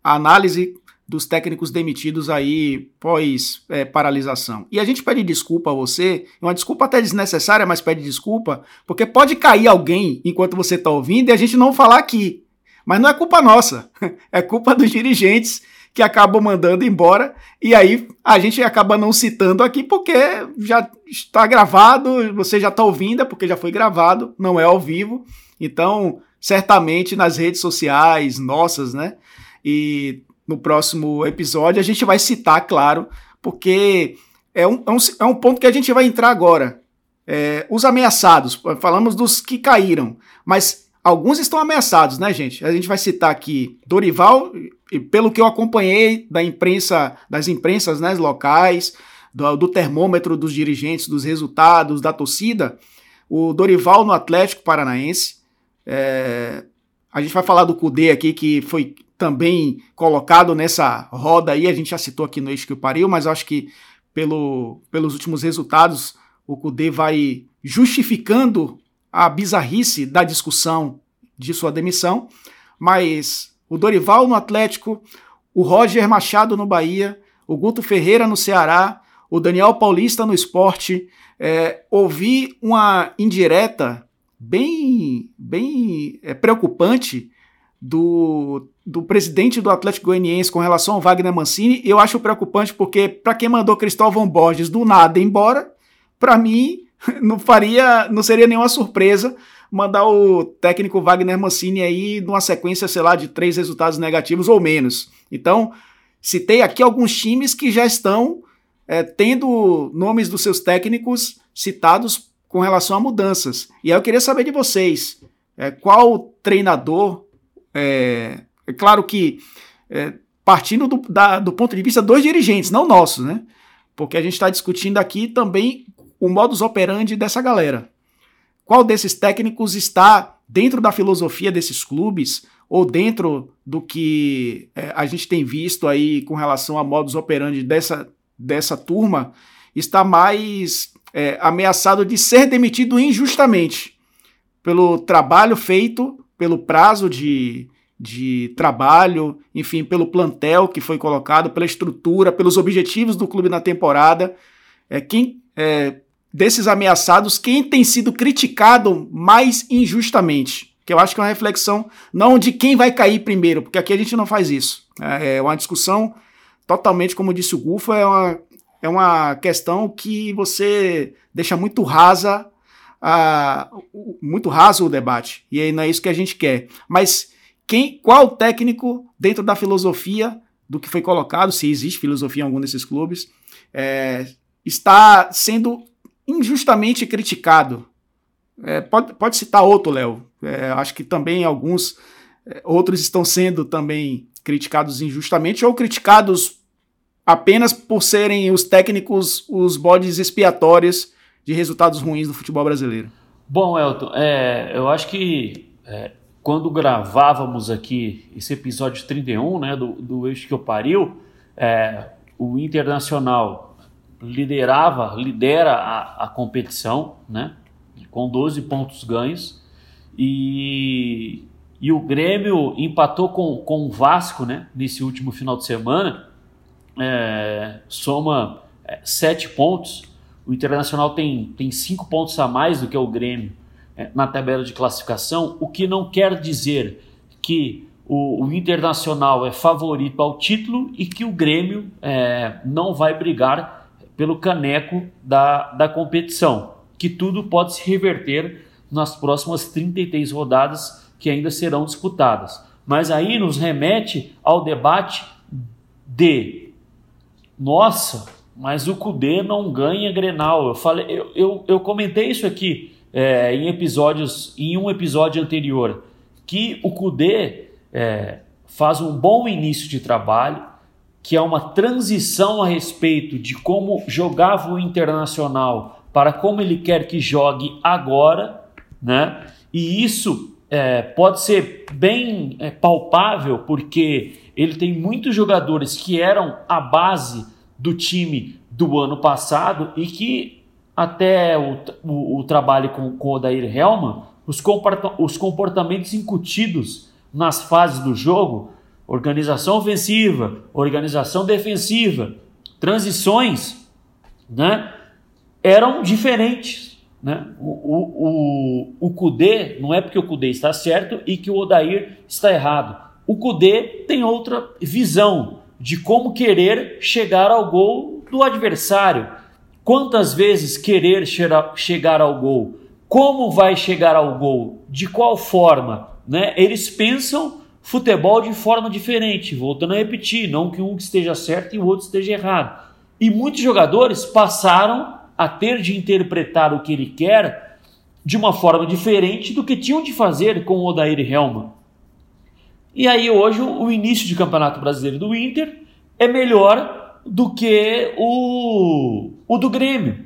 a, análise dos técnicos demitidos aí pós é, paralisação. E a gente pede desculpa a você, uma desculpa até desnecessária, mas pede desculpa, porque pode cair alguém enquanto você está ouvindo e a gente não falar aqui. Mas não é culpa nossa, é culpa dos dirigentes que acabam mandando embora, e aí a gente acaba não citando aqui porque já está gravado, você já está ouvindo, é porque já foi gravado, não é ao vivo. Então, certamente nas redes sociais nossas, né? E no próximo episódio a gente vai citar, claro, porque é um, é um, é um ponto que a gente vai entrar agora. É, os ameaçados, falamos dos que caíram, mas alguns estão ameaçados, né, gente? A gente vai citar aqui Dorival pelo que eu acompanhei da imprensa, das imprensas né, locais, do, do, termômetro dos dirigentes, dos resultados, da torcida, o Dorival no Atlético Paranaense. É, a gente vai falar do Cudê aqui, que foi também colocado nessa roda aí, a gente já citou aqui no Eixo que o Pariu, mas acho que pelo, pelos últimos resultados, o Cudê vai justificando a bizarrice da discussão de sua demissão, mas o Dorival no Atlético, o Roger Machado no Bahia, o Guto Ferreira no Ceará, o Daniel Paulista no esporte. É, ouvi uma indireta bem, bem é, preocupante do, do presidente do Atlético Goianiense com relação ao Wagner Mancini. Eu acho preocupante porque, para quem mandou Cristóvão Borges do nada embora, para mim não faria, não seria nenhuma surpresa mandar o técnico Wagner Mancini aí numa sequência, sei lá, de três resultados negativos ou menos. Então, citei aqui alguns times que já estão é, tendo nomes dos seus técnicos citados com relação a mudanças. E aí eu queria saber de vocês, é, qual treinador, é, é claro que é, partindo do, da, do ponto de vista dos dirigentes, não nossos, né? Porque a gente está discutindo aqui também o modus operandi dessa galera. Qual desses técnicos está dentro da filosofia desses clubes ou dentro do que é, a gente tem visto aí com relação a modus operandi dessa, dessa turma está mais é, ameaçado de ser demitido injustamente pelo trabalho feito, pelo prazo de, de trabalho, enfim, pelo plantel que foi colocado, pela estrutura, pelos objetivos do clube na temporada. É, quem é, desses ameaçados, quem tem sido criticado mais injustamente? Que eu acho que é uma reflexão não de quem vai cair primeiro, porque aqui a gente não faz isso. É, é uma discussão totalmente, como disse o Gufo, é uma, é uma questão que você deixa muito rasa, uh, muito raso o debate. E aí não é isso que a gente quer. Mas quem, qual técnico dentro da filosofia do que foi colocado, se existe filosofia em algum desses clubes, é, está sendo injustamente criticado. É, pode, pode citar outro, Léo. É, acho que também alguns é, outros estão sendo também criticados injustamente ou criticados apenas por serem os técnicos os bodes expiatórios de resultados ruins do futebol brasileiro. Bom, Elton, é, eu acho que é, quando gravávamos aqui esse episódio 31 né, do, do Eixo que eu pariu, é, o Internacional liderava, lidera a, a competição, né? Com 12 pontos ganhos. E, e o Grêmio empatou com, com o Vasco, né? Nesse último final de semana. É, soma é, 7 pontos. O Internacional tem, tem 5 pontos a mais do que o Grêmio é, na tabela de classificação, o que não quer dizer que o, o, Internacional é favorito ao título e que o Grêmio é, não vai brigar pelo caneco da, da competição, que tudo pode se reverter nas próximas 33 rodadas que ainda serão disputadas. Mas aí nos remete ao debate de nossa, mas o Cudê não ganha Grenal. Eu falei, eu, eu, eu comentei isso aqui é, em episódios, em um episódio anterior, que o Cudê é, faz um bom início de trabalho, que é uma transição a respeito de como jogava o Internacional para como ele quer que jogue agora, né? E isso é, pode ser bem é, palpável porque ele tem muitos jogadores que eram a base do time do ano passado e que até o, o, o trabalho com, com o Odair Helman, os, comporta os comportamentos incutidos nas fases do jogo organização ofensiva, organização defensiva, transições, né, eram diferentes. Né? O, o, o, o Kudê, não é porque o Kudê está certo e que o Odair está errado. O Kudê tem outra visão de como querer chegar ao gol do adversário. Quantas vezes querer chegar ao gol? Como vai chegar ao gol? De qual forma? Né? Eles pensam futebol de forma diferente, voltando a repetir, não que um esteja certo e o outro esteja errado. E muitos jogadores passaram a ter de interpretar o que ele quer de uma forma diferente do que tinham de fazer com o Odair Helman. E aí hoje o início de campeonato brasileiro do Inter é melhor do que o, o do Grêmio.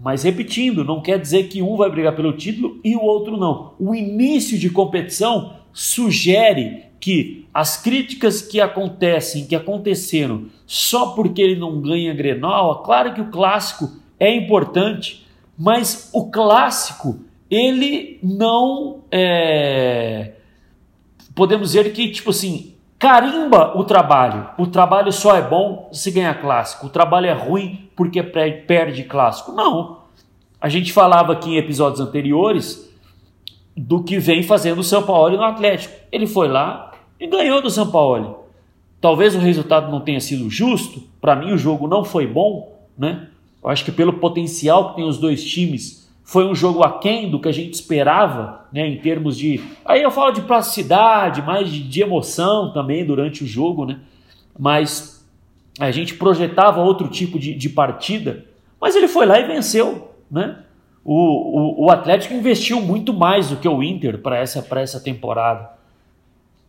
Mas repetindo, não quer dizer que um vai brigar pelo título e o outro não. O início de competição sugere que as críticas que acontecem, que aconteceram só porque ele não ganha Grenal, é claro que o clássico é importante, mas o clássico ele não é, podemos dizer que tipo assim carimba o trabalho. O trabalho só é bom se ganhar clássico. O trabalho é ruim porque perde clássico. Não. A gente falava aqui em episódios anteriores do que vem fazendo o São Paulo no Atlético. Ele foi lá, e ganhou do São Paulo. Talvez o resultado não tenha sido justo, para mim o jogo não foi bom, né? Eu acho que pelo potencial que tem os dois times, foi um jogo aquém do que a gente esperava, né, em termos de. Aí eu falo de plasticidade, mais de, de emoção também durante o jogo, né? Mas a gente projetava outro tipo de, de partida, mas ele foi lá e venceu, né? O, o, o Atlético investiu muito mais do que o Inter para essa, essa temporada.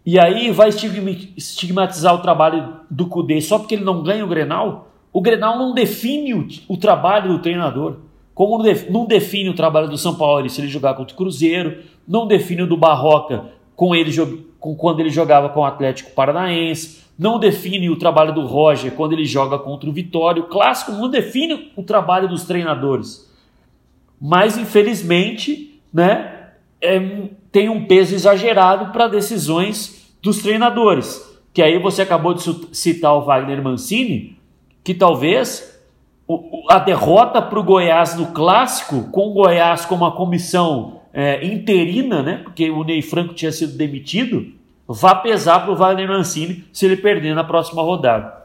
E aí vai estigmatizar o trabalho do Cudê só porque ele não ganha o Grenal? O Grenal não define o, o trabalho do treinador. Como não define o trabalho do São Paulo se ele jogar contra o Cruzeiro, não define o do Barroca com ele, com, quando ele jogava com o Atlético Paranaense, não define o trabalho do Roger quando ele joga contra o Vitória. O clássico não define o trabalho dos treinadores. Mas, infelizmente, né, é, tem um peso exagerado para decisões dos treinadores. Que aí você acabou de citar o Wagner Mancini, que talvez a derrota para o Goiás no clássico, com o Goiás com uma comissão é, interina, né? Porque o Ney Franco tinha sido demitido, vá pesar para o Wagner Mancini se ele perder na próxima rodada.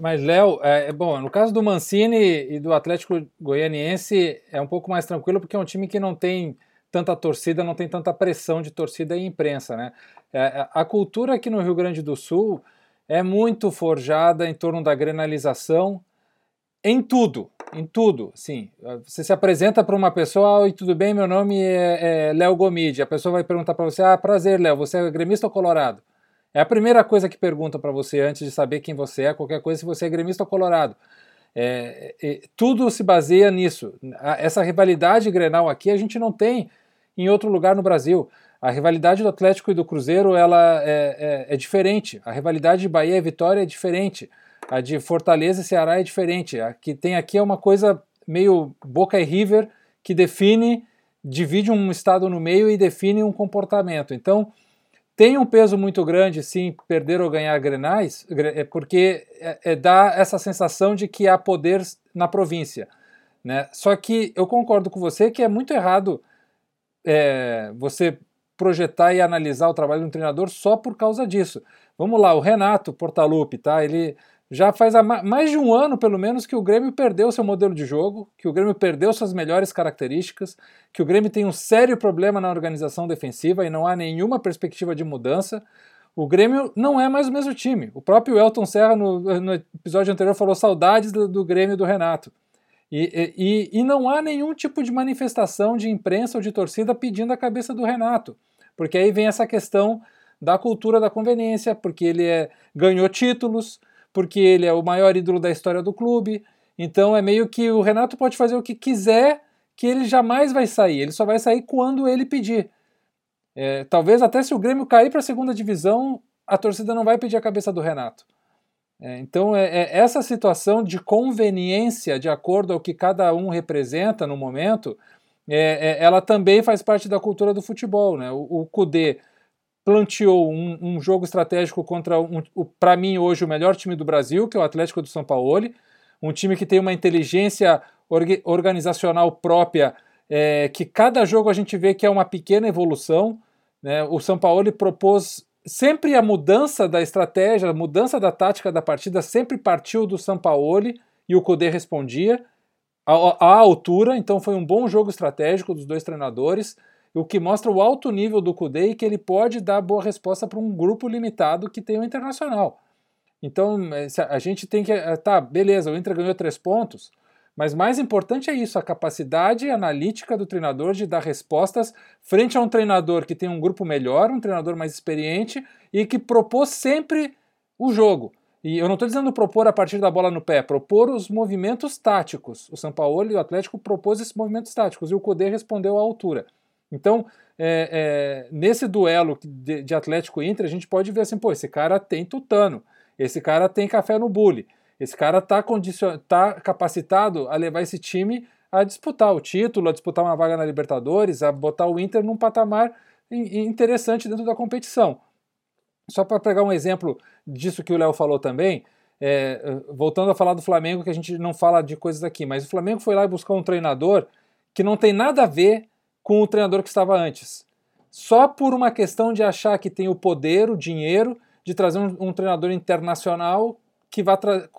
Mas, Léo, é, é, bom, no caso do Mancini e do Atlético Goianiense é um pouco mais tranquilo porque é um time que não tem tanta torcida, não tem tanta pressão de torcida e imprensa, né? É, é, a cultura aqui no Rio Grande do Sul é muito forjada em torno da grenalização em tudo, em tudo, sim. Você se apresenta para uma pessoa, oi, tudo bem, meu nome é, é Léo Gomide. A pessoa vai perguntar para você, ah, prazer, Léo, você é gremista ou colorado? É a primeira coisa que pergunta para você antes de saber quem você é, qualquer coisa, se você é gremista ou colorado. É, é, tudo se baseia nisso. Essa rivalidade grenal aqui a gente não tem em outro lugar no Brasil. A rivalidade do Atlético e do Cruzeiro ela é, é, é diferente. A rivalidade de Bahia e Vitória é diferente. A de Fortaleza e Ceará é diferente. A que tem aqui é uma coisa meio Boca e River que define, divide um estado no meio e define um comportamento. Então, tem um peso muito grande, sim, perder ou ganhar grenais, é porque é, é, dá essa sensação de que há poder na província. Né? Só que eu concordo com você que é muito errado é, você projetar e analisar o trabalho de um treinador só por causa disso. Vamos lá, o Renato Portaluppi, tá? Ele já faz mais de um ano, pelo menos, que o Grêmio perdeu seu modelo de jogo, que o Grêmio perdeu suas melhores características, que o Grêmio tem um sério problema na organização defensiva e não há nenhuma perspectiva de mudança. O Grêmio não é mais o mesmo time. O próprio Elton Serra, no, no episódio anterior, falou saudades do, do Grêmio do Renato. E, e, e não há nenhum tipo de manifestação de imprensa ou de torcida pedindo a cabeça do Renato. Porque aí vem essa questão da cultura da conveniência, porque ele é, ganhou títulos, porque ele é o maior ídolo da história do clube. Então é meio que o Renato pode fazer o que quiser, que ele jamais vai sair. Ele só vai sair quando ele pedir. É, talvez até se o Grêmio cair para a segunda divisão, a torcida não vai pedir a cabeça do Renato. É, então é, é, essa situação de conveniência, de acordo ao que cada um representa no momento, é, é, ela também faz parte da cultura do futebol. Né? O, o Kudê planteou um, um jogo estratégico contra, um, para mim, hoje o melhor time do Brasil, que é o Atlético do São Paulo, um time que tem uma inteligência organizacional própria, é, que cada jogo a gente vê que é uma pequena evolução. Né? O São Paulo propôs sempre a mudança da estratégia, a mudança da tática da partida, sempre partiu do São Paulo e o Cudê respondia à, à altura, então foi um bom jogo estratégico dos dois treinadores o que mostra o alto nível do Kudê e que ele pode dar boa resposta para um grupo limitado que tem o Internacional. Então, é, a gente tem que. É, tá, beleza, o Inter ganhou três pontos, mas mais importante é isso, a capacidade analítica do treinador de dar respostas frente a um treinador que tem um grupo melhor, um treinador mais experiente e que propôs sempre o jogo. E eu não estou dizendo propor a partir da bola no pé, propor os movimentos táticos. O São Paulo e o Atlético propôs esses movimentos táticos e o Cudê respondeu à altura. Então, é, é, nesse duelo de, de Atlético Inter, a gente pode ver assim, pô, esse cara tem tutano, esse cara tem café no bule, esse cara está tá capacitado a levar esse time a disputar o título, a disputar uma vaga na Libertadores, a botar o Inter num patamar interessante dentro da competição. Só para pegar um exemplo disso que o Léo falou também, é, voltando a falar do Flamengo, que a gente não fala de coisas aqui, mas o Flamengo foi lá buscou um treinador que não tem nada a ver com o treinador que estava antes. Só por uma questão de achar que tem o poder, o dinheiro de trazer um, um treinador internacional que vai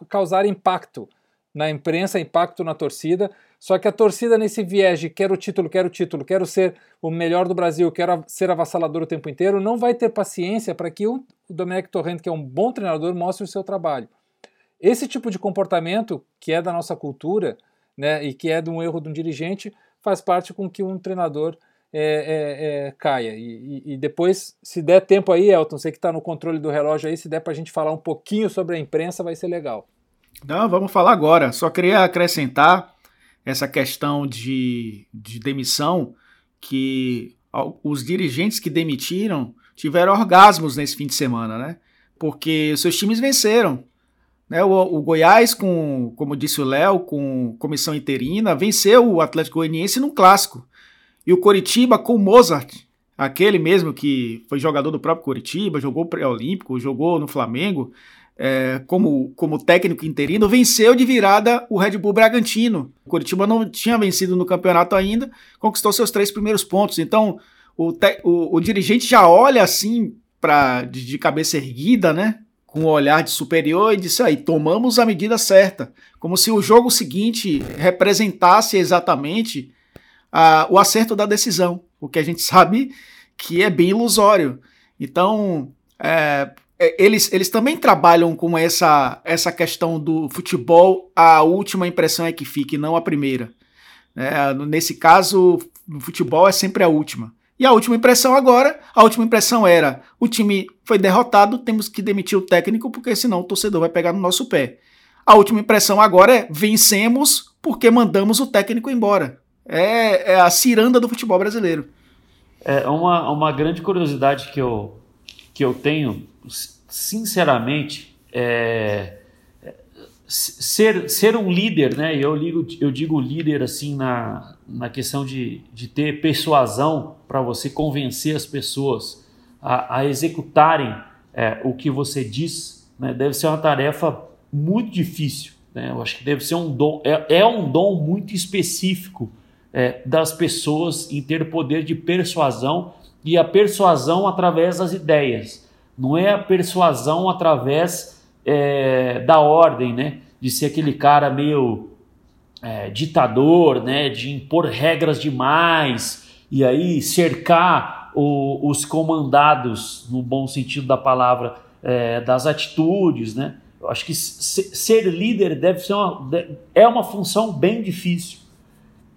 causar impacto na imprensa, impacto na torcida. Só que a torcida nesse viés de quero o título, quero o título, quero ser o melhor do Brasil, quero ser avassalador o tempo inteiro, não vai ter paciência para que o Domenech Torrent, que é um bom treinador, mostre o seu trabalho. Esse tipo de comportamento, que é da nossa cultura, né, e que é de um erro de um dirigente, faz parte com que um treinador é, é, é, caia. E, e, depois, se der tempo aí, Elton, você que está no controle do relógio aí, se der para a gente falar um pouquinho sobre a imprensa, vai ser legal. Não, vamos falar agora. Só queria acrescentar essa questão de, de demissão, que os dirigentes que demitiram tiveram orgasmos nesse fim de semana, né? Porque seus times venceram. Né, o, o, Goiás, com, como disse o Léo, com comissão interina, venceu o Atlético Goianiense num clássico. E o Coritiba, com o Mozart, aquele mesmo que foi jogador do próprio Curitiba, jogou pré-olímpico, jogou no Flamengo, é, como, como técnico interino, venceu de virada o Red Bull Bragantino. O não tinha vencido no campeonato ainda, conquistou seus três primeiros pontos. Então, o, te, o, o dirigente já olha assim pra, de, de cabeça erguida, né? Um olhar de superior e disse aí, tomamos a medida certa. Como se o jogo seguinte representasse exatamente o acerto da decisão, o que a gente sabe que é bem ilusório. Então, é, é, eles, eles também trabalham com essa, essa questão do futebol, a última impressão é que fique, não a primeira. É, nesse caso, no futebol é sempre a última. E a última impressão agora, a última impressão era: o time foi derrotado, temos que demitir o técnico, porque senão o torcedor vai pegar no nosso pé. A última impressão agora é: vencemos porque mandamos o técnico embora. É, é a ciranda do futebol brasileiro. É uma, uma grande curiosidade que eu, que eu tenho sinceramente, é, ser, ser um líder, né? Eu, ligo, eu digo líder assim na, na questão de, de ter persuasão para você convencer as pessoas a, a executarem é, o que você diz, né? deve ser uma tarefa muito difícil. Né? Eu acho que deve ser um dom, é, é um dom muito específico é, das pessoas em ter poder de persuasão e a persuasão através das ideias não é a persuasão através é, da ordem, né? De ser aquele cara meio é, ditador, né? De impor regras demais e aí cercar o, os comandados, no bom sentido da palavra, é, das atitudes, né? Eu acho que ser líder deve ser uma, é uma função bem difícil.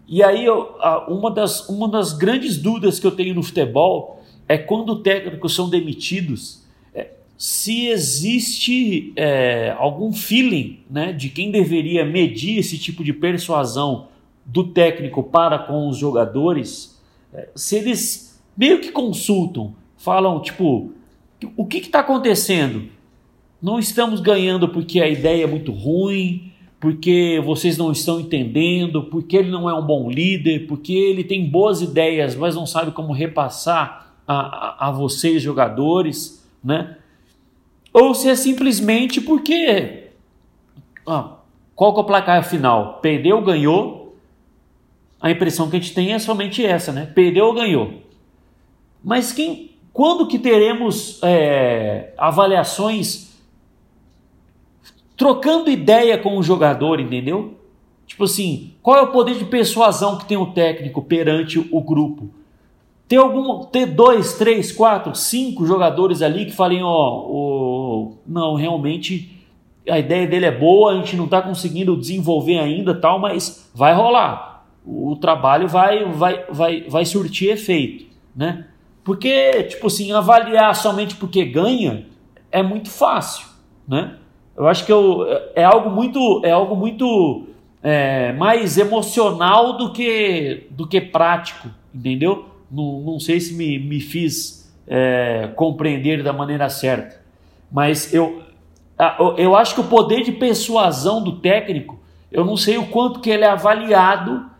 E aí, eu, uma, das, uma das grandes dúvidas que eu tenho no futebol é quando técnicos são demitidos se existe é, algum feeling né, de quem deveria medir esse tipo de persuasão do técnico para com os jogadores, é, se eles meio que consultam, falam tipo, o que está acontecendo? Não estamos ganhando porque a ideia é muito ruim, porque vocês não estão entendendo, porque ele não é um bom líder, porque ele tem boas ideias, mas não sabe como repassar a, a, a vocês, jogadores, né? Ou se é simplesmente porque ah, qual que é o placar final? Perdeu, ganhou. A impressão que a gente tem é somente essa, né? Perdeu ou ganhou. Mas quem, quando que teremos é, avaliações trocando ideia com o jogador, entendeu? Tipo assim, qual é o poder de persuasão que tem o técnico perante o grupo? Ter algum, ter dois, três, quatro, cinco jogadores ali que falem, ó, não, realmente a ideia dele é boa, a gente não está conseguindo desenvolver ainda, tal, mas vai rolar. O trabalho vai, vai, vai, vai surtir efeito, né? Porque, tipo assim, avaliar somente porque ganha é muito fácil, né? Eu acho que eu, é algo muito, é algo muito é, mais emocional do que, do que prático, entendeu? Não, não sei se me, me fiz é, compreender da maneira certa, mas eu, eu acho que o poder de persuasão do técnico, eu não sei o quanto que ele é avaliado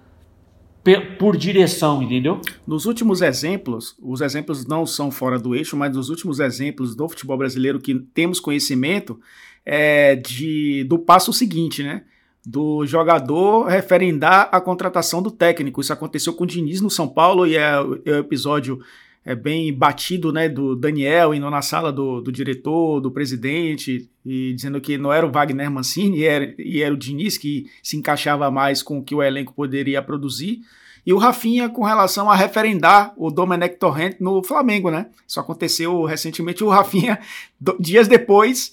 por direção, entendeu? Nos últimos exemplos, os exemplos não são fora do eixo, mas nos últimos exemplos do futebol brasileiro que temos conhecimento é de do passo seguinte, né? Do jogador referendar a contratação do técnico. Isso aconteceu com o Diniz no São Paulo e é, é o episódio é bem batido né, do Daniel indo na sala do, do diretor, do presidente, e dizendo que não era o Wagner Mancini e era, e era o Diniz que se encaixava mais com o que o elenco poderia produzir. E o Rafinha com relação a referendar o Domenech Torrent no Flamengo, né? Isso aconteceu recentemente. O Rafinha, dias depois,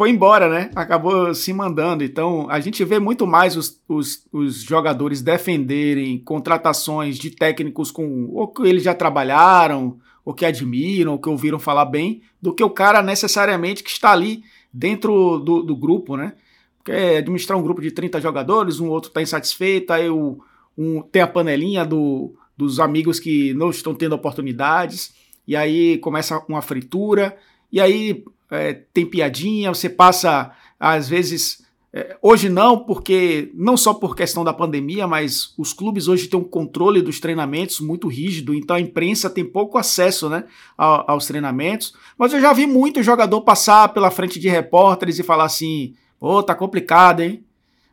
foi embora, né? Acabou se mandando. Então, a gente vê muito mais os, os, os, jogadores defenderem contratações de técnicos com ou que eles já trabalharam, ou que admiram, ou que ouviram falar bem, do que o cara necessariamente que está ali dentro do, do grupo, né? Porque administrar um grupo de 30 jogadores, um outro está insatisfeito, aí o, um, tem a panelinha do, dos amigos que não estão tendo oportunidades, e aí começa uma fritura, e aí é, tem piadinha, você passa, às vezes, É, hoje não, porque não só por questão da pandemia, mas os clubes hoje têm um controle dos treinamentos muito rígido, então a imprensa tem pouco acesso né, aos treinamentos. Mas eu já vi muito jogador passar pela frente de repórteres e falar assim: ô, oh, tá complicado, hein?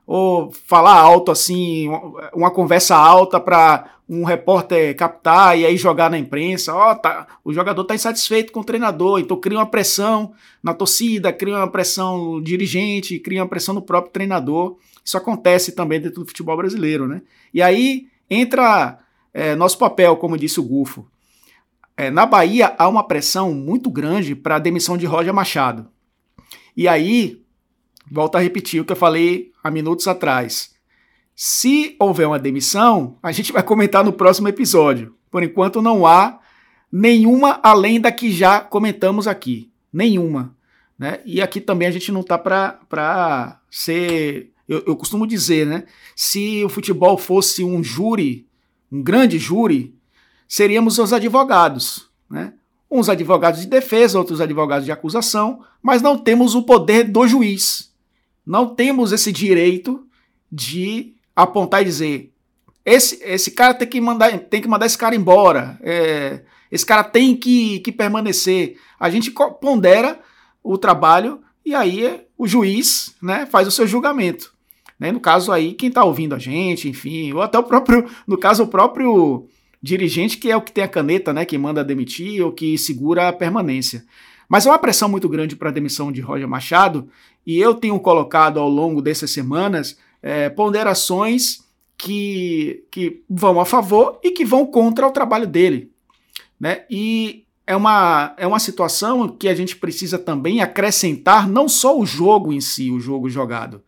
Ou falar alto assim, uma conversa alta para um repórter captar e aí jogar na imprensa, ó, oh, tá, o jogador está insatisfeito com o treinador, então cria uma pressão na torcida, cria uma pressão no dirigente, cria uma pressão no próprio treinador. Isso acontece também dentro do futebol brasileiro, né? E aí entra é, nosso papel, como disse o Gufo. É, na Bahia há uma pressão muito grande para a demissão de Roger Machado. E aí, volto a repetir o que eu falei há minutos atrás se houver uma demissão, a gente vai comentar no próximo episódio. Por enquanto, não há nenhuma além da que já comentamos aqui. Nenhuma. Né? E aqui também a gente não está para ser. Eu, eu costumo dizer, né? Se o futebol fosse um júri, um grande júri, seríamos os advogados. Né? Uns advogados de defesa, outros advogados de acusação, mas não temos o poder do juiz. Não temos esse direito de apontar e dizer: esse, esse cara tem que mandar, tem que mandar esse cara embora, é, esse cara tem que, que permanecer. A gente pondera o trabalho e aí o juiz né, faz o seu julgamento. Né? No caso aí, quem está ouvindo a gente, enfim, ou até o próprio, no caso, o próprio dirigente, que é o que tem a caneta, né, que manda demitir ou que segura a permanência. Mas é uma pressão muito grande para a demissão de Roger Machado, e eu tenho colocado ao longo dessas semanas é, ponderações que, que vão a favor e que vão contra o trabalho dele. Né? E é uma, é uma situação que a gente precisa também acrescentar não só o jogo em si, o jogo jogado,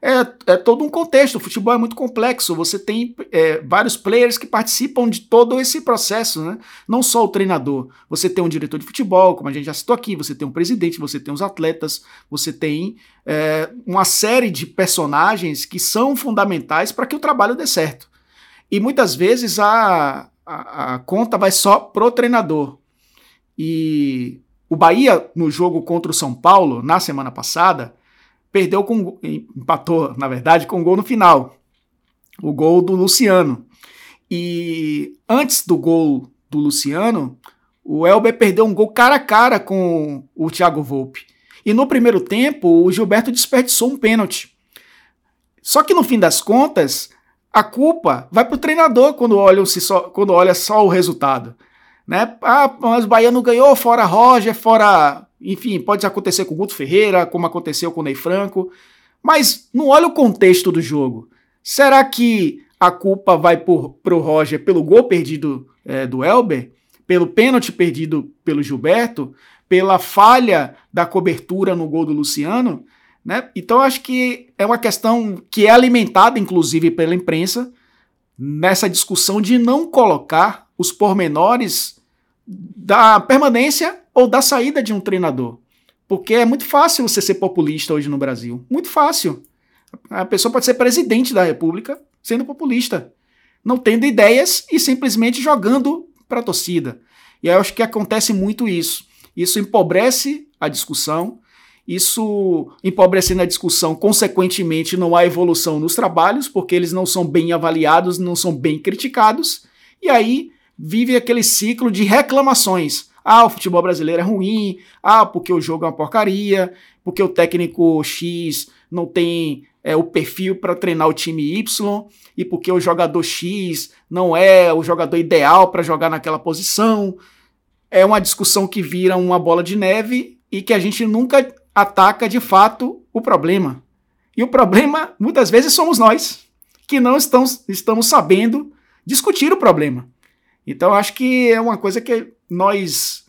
é, é todo um contexto. O futebol é muito complexo. Você tem é, vários players que participam de todo esse processo, né? Não só o treinador. Você tem um diretor de futebol, como a gente já citou aqui, você tem um presidente, você tem os atletas, você tem é, uma série de personagens que são fundamentais para que o trabalho dê certo. E muitas vezes a, a, a conta vai só pro treinador. E o Bahia, no jogo contra o São Paulo, na semana passada, perdeu com. empatou, na verdade, com um gol no final. O gol do Luciano. E antes do gol do Luciano, o Elber perdeu um gol cara a cara com o Thiago Volpe. E no primeiro tempo, o Gilberto desperdiçou um pênalti. Só que no fim das contas, a culpa vai para o treinador quando olha, só, quando olha só o resultado. Né? Ah, mas o Baiano ganhou, fora Roger, fora enfim, pode acontecer com o Guto Ferreira, como aconteceu com o Ney Franco, mas não olha o contexto do jogo. Será que a culpa vai para o Roger pelo gol perdido é, do Elber, pelo pênalti perdido pelo Gilberto, pela falha da cobertura no gol do Luciano? Né? Então acho que é uma questão que é alimentada, inclusive, pela imprensa, nessa discussão de não colocar os pormenores da permanência ou da saída de um treinador. Porque é muito fácil você ser populista hoje no Brasil. Muito fácil. A pessoa pode ser presidente da República sendo populista, não tendo ideias e simplesmente jogando para a torcida. E eu acho que acontece muito isso. Isso empobrece a discussão, isso empobrecendo a discussão, consequentemente, não há evolução nos trabalhos, porque eles não são bem avaliados, não são bem criticados, e aí vive aquele ciclo de reclamações. Ah, o futebol brasileiro é ruim. Ah, porque o jogo é uma porcaria. Porque o técnico X não tem é, o perfil para treinar o time Y. E porque o jogador X não é o jogador ideal para jogar naquela posição. É uma discussão que vira uma bola de neve e que a gente nunca ataca de fato o problema. E o problema, muitas vezes, somos nós, que não estamos, estamos sabendo discutir o problema. Então, acho que é uma coisa que nós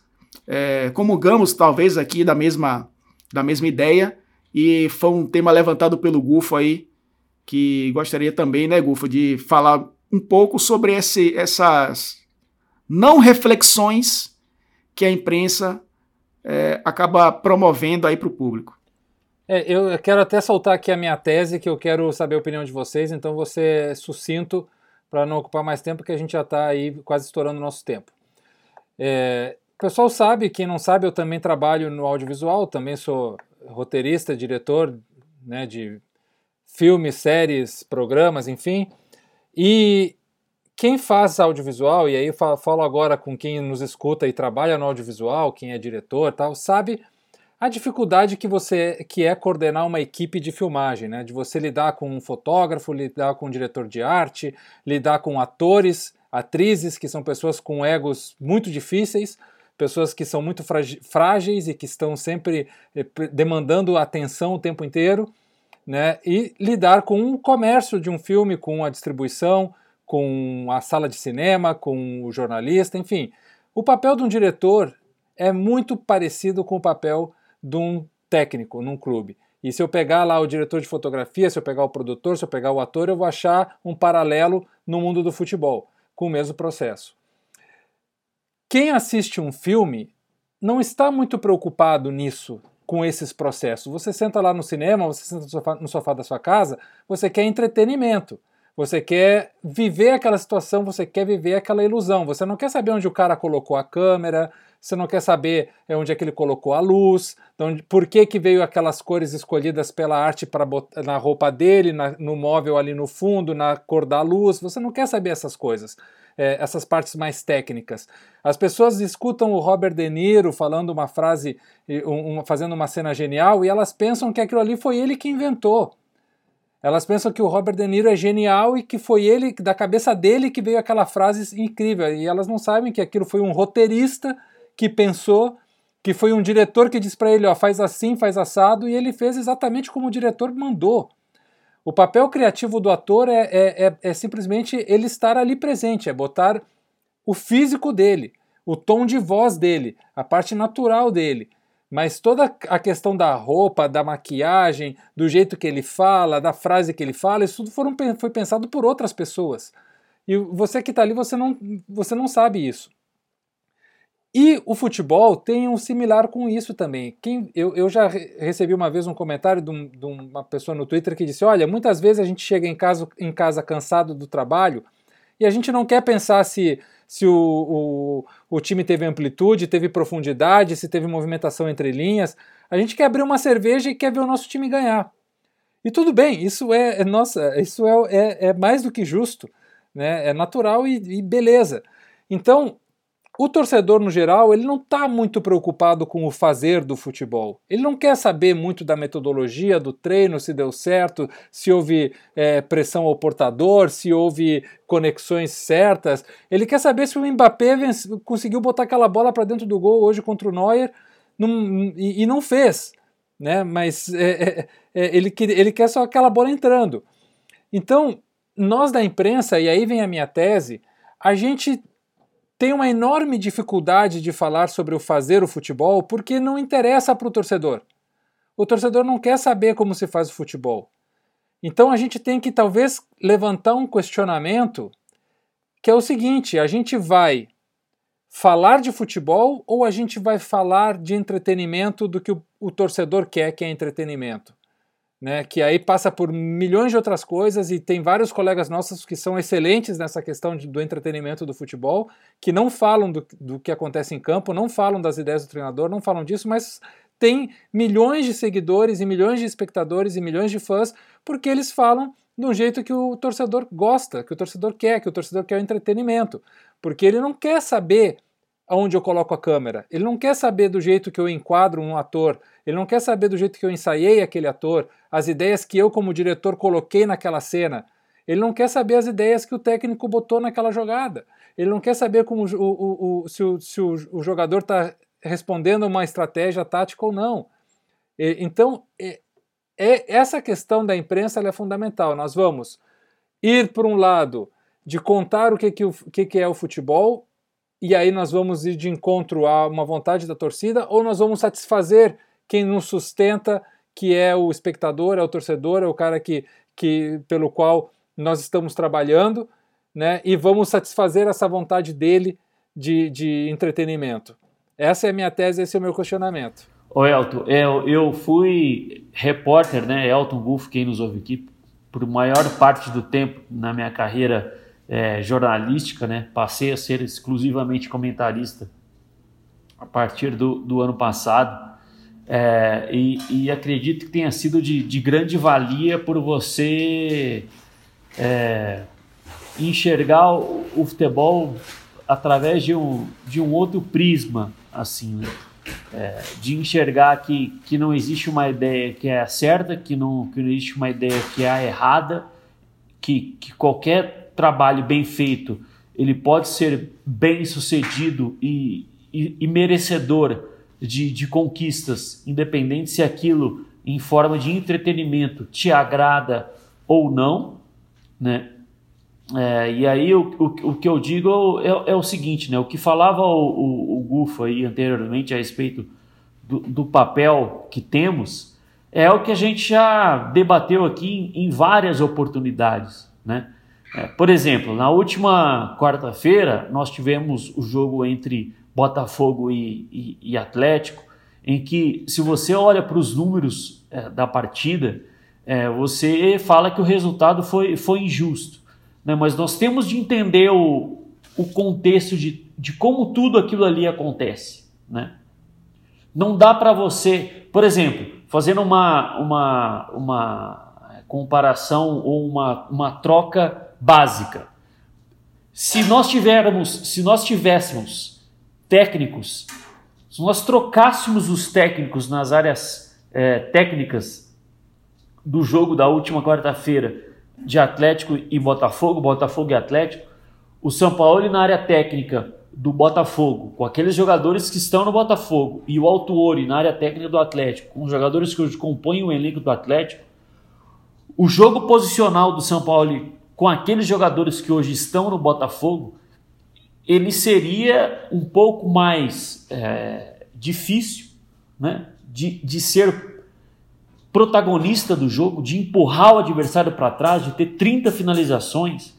é, comungamos talvez aqui da mesma, da mesma ideia e foi um tema levantado pelo Gufo aí, que gostaria também, né, Gufo, de falar um pouco sobre esse, essas não reflexões que a imprensa é, acaba promovendo aí para o público. É, eu quero até soltar aqui a minha tese, que eu quero saber a opinião de vocês, então você é sucinto para não ocupar mais tempo, que a gente já está aí quase estourando o nosso tempo. É, o pessoal sabe, quem não sabe, eu também trabalho no audiovisual, também sou roteirista, diretor né, de filmes, séries, programas, enfim. E quem faz audiovisual, e aí eu falo agora com quem nos escuta e trabalha no audiovisual, quem é diretor tal, sabe a dificuldade que você que é coordenar uma equipe de filmagem, né? De você lidar com um fotógrafo, lidar com um diretor de arte, lidar com atores, atrizes que são pessoas com egos muito difíceis, pessoas que são muito frágeis e que estão sempre eh, demandando atenção o tempo inteiro, né? E lidar com o comércio de um filme, com a distribuição, com a sala de cinema, com o jornalista, enfim. O papel de um diretor é muito parecido com o papel de um técnico num clube. E se eu pegar lá o diretor de fotografia, se eu pegar o produtor, se eu pegar o ator, eu vou achar um paralelo no mundo do futebol, com o mesmo processo. Quem assiste um filme não está muito preocupado nisso, com esses processos. Você senta lá no cinema, você senta no sofá, no sofá da sua casa, você quer entretenimento. Você quer viver aquela situação, você quer viver aquela ilusão. Você não quer saber onde o cara colocou a câmera, você não quer saber é, onde é que ele colocou a luz, então, por que, que veio aquelas cores escolhidas pela arte para na roupa dele, na, no móvel ali no fundo, na cor da luz. Você não quer saber essas coisas, é, essas partes mais técnicas. As pessoas escutam o Robert De Niro falando uma frase, um, fazendo uma cena genial, e elas pensam que aquilo ali foi ele que inventou. Elas pensam que o Robert De Niro é genial e que foi ele, da cabeça dele, que veio aquela frase incrível. E elas não sabem que aquilo foi um roteirista que pensou, que foi um diretor que disse para ele, ó, faz assim, faz assado, e ele fez exatamente como o diretor mandou. O papel criativo do ator é, é, é, é simplesmente ele estar ali presente, é botar o físico dele, o tom de voz dele, a parte natural dele. Mas toda a questão da roupa, da maquiagem, do jeito que ele fala, da frase que ele fala, isso tudo foram, foi pensado por outras pessoas. E você que está ali, você não, você não sabe isso. E o futebol tem um similar com isso também. Quem, eu, eu já recebi uma vez um comentário de, um, de, uma pessoa no Twitter que disse: Olha, muitas vezes a gente chega em casa, em casa cansado do trabalho e a gente não quer pensar se, se o, o, o time teve amplitude, teve profundidade, se teve movimentação entre linhas. A gente quer abrir uma cerveja e quer ver o nosso time ganhar. E tudo bem, isso é, é nossa, isso é, é, é, mais do que justo, né? é natural e, e beleza. Então, o torcedor, no geral, ele não está muito preocupado com o fazer do futebol. Ele não quer saber muito da metodologia do treino, se deu certo, se houve é, pressão ao portador, se houve conexões certas. Ele quer saber se o Mbappé conseguiu botar aquela bola para dentro do gol hoje contra o Neuer num, e, e, não fez. Né? Mas é, é, é ele, ele quer só aquela bola entrando. Então, nós da imprensa, e aí vem a minha tese, a gente tem uma enorme dificuldade de falar sobre o fazer o futebol porque não interessa para o torcedor. O torcedor não quer saber como se faz o futebol. Então a gente tem que talvez levantar um questionamento que é o seguinte: a gente vai falar de futebol ou a gente vai falar de entretenimento do que o, o torcedor quer, que é entretenimento? Né, que aí passa por milhões de outras coisas e tem vários colegas nossos que são excelentes nessa questão de, do entretenimento do futebol, que não falam do, do que acontece em campo, não falam das ideias do treinador, não falam disso, mas tem milhões de seguidores e milhões de espectadores e milhões de fãs porque eles falam de um jeito que o torcedor gosta, que o torcedor quer, que o torcedor quer o entretenimento, porque ele não quer saber aonde eu coloco a câmera. Ele não quer saber do jeito que eu enquadro um ator, ele não quer saber do jeito que eu ensaiei aquele ator, as ideias que eu, como diretor, coloquei naquela cena. Ele não quer saber as ideias que o técnico botou naquela jogada. Ele não quer saber como o, o, o, se, o, se o jogador está respondendo uma estratégia tática ou não. E, então, essa questão da imprensa é fundamental. Nós vamos ir por um lado de contar o que, que, o, que, que é o futebol e aí nós vamos ir de encontro a uma vontade da torcida, ou nós vamos satisfazer quem nos sustenta, que é o espectador, é o torcedor, é o cara que, que pelo qual nós estamos trabalhando, né? E vamos satisfazer essa vontade dele de, de entretenimento. Essa é a minha tese, esse é o meu questionamento. Ô Elton, eu, eu fui repórter, né? Elton Wolff, quem nos ouve aqui, por maior parte do tempo na minha carreira é, jornalística, né? Passei a ser exclusivamente comentarista a partir do, do ano passado. É, e, e, acredito que tenha sido de, de grande valia por você é, enxergar o, o, futebol através de um, de um outro prisma, assim, né? é, de enxergar que, que não existe uma ideia que é certa, que não, que não existe uma ideia que é errada, que, que qualquer trabalho bem feito ele pode ser bem sucedido e, e, e merecedor de, de conquistas, independente se aquilo em forma de entretenimento te agrada ou não, né? É, e aí o, o, o, que eu digo é, é, o seguinte, né? O que falava o, o, o Gufo aí anteriormente a respeito do, do, papel que temos é o que a gente já debateu aqui em, em várias oportunidades, né? É, por exemplo, na última quarta-feira nós tivemos o jogo entre Botafogo e, e, e Atlético, em que se você olha para os números é, da partida, é, você fala que o resultado foi, foi injusto. Né? Mas nós temos de entender o, o contexto de, de como tudo aquilo ali acontece. Né? Não dá para você, por exemplo, fazendo uma, uma, uma comparação ou uma, uma troca básica. Se nós tivéssemos, se nós tivéssemos técnicos, se nós trocássemos os técnicos nas áreas é, técnicas do jogo da última quarta-feira de Atlético e Botafogo, Botafogo e Atlético, o São Paulo na área técnica do Botafogo, com aqueles jogadores que estão no Botafogo, e o Altuori na área técnica do Atlético, com os jogadores que compõem o elenco do Atlético, o jogo posicional do São Paulo com aqueles jogadores que hoje estão no Botafogo, ele seria um pouco mais é, difícil né, de, de ser protagonista do jogo, de empurrar o adversário para trás, de ter 30 finalizações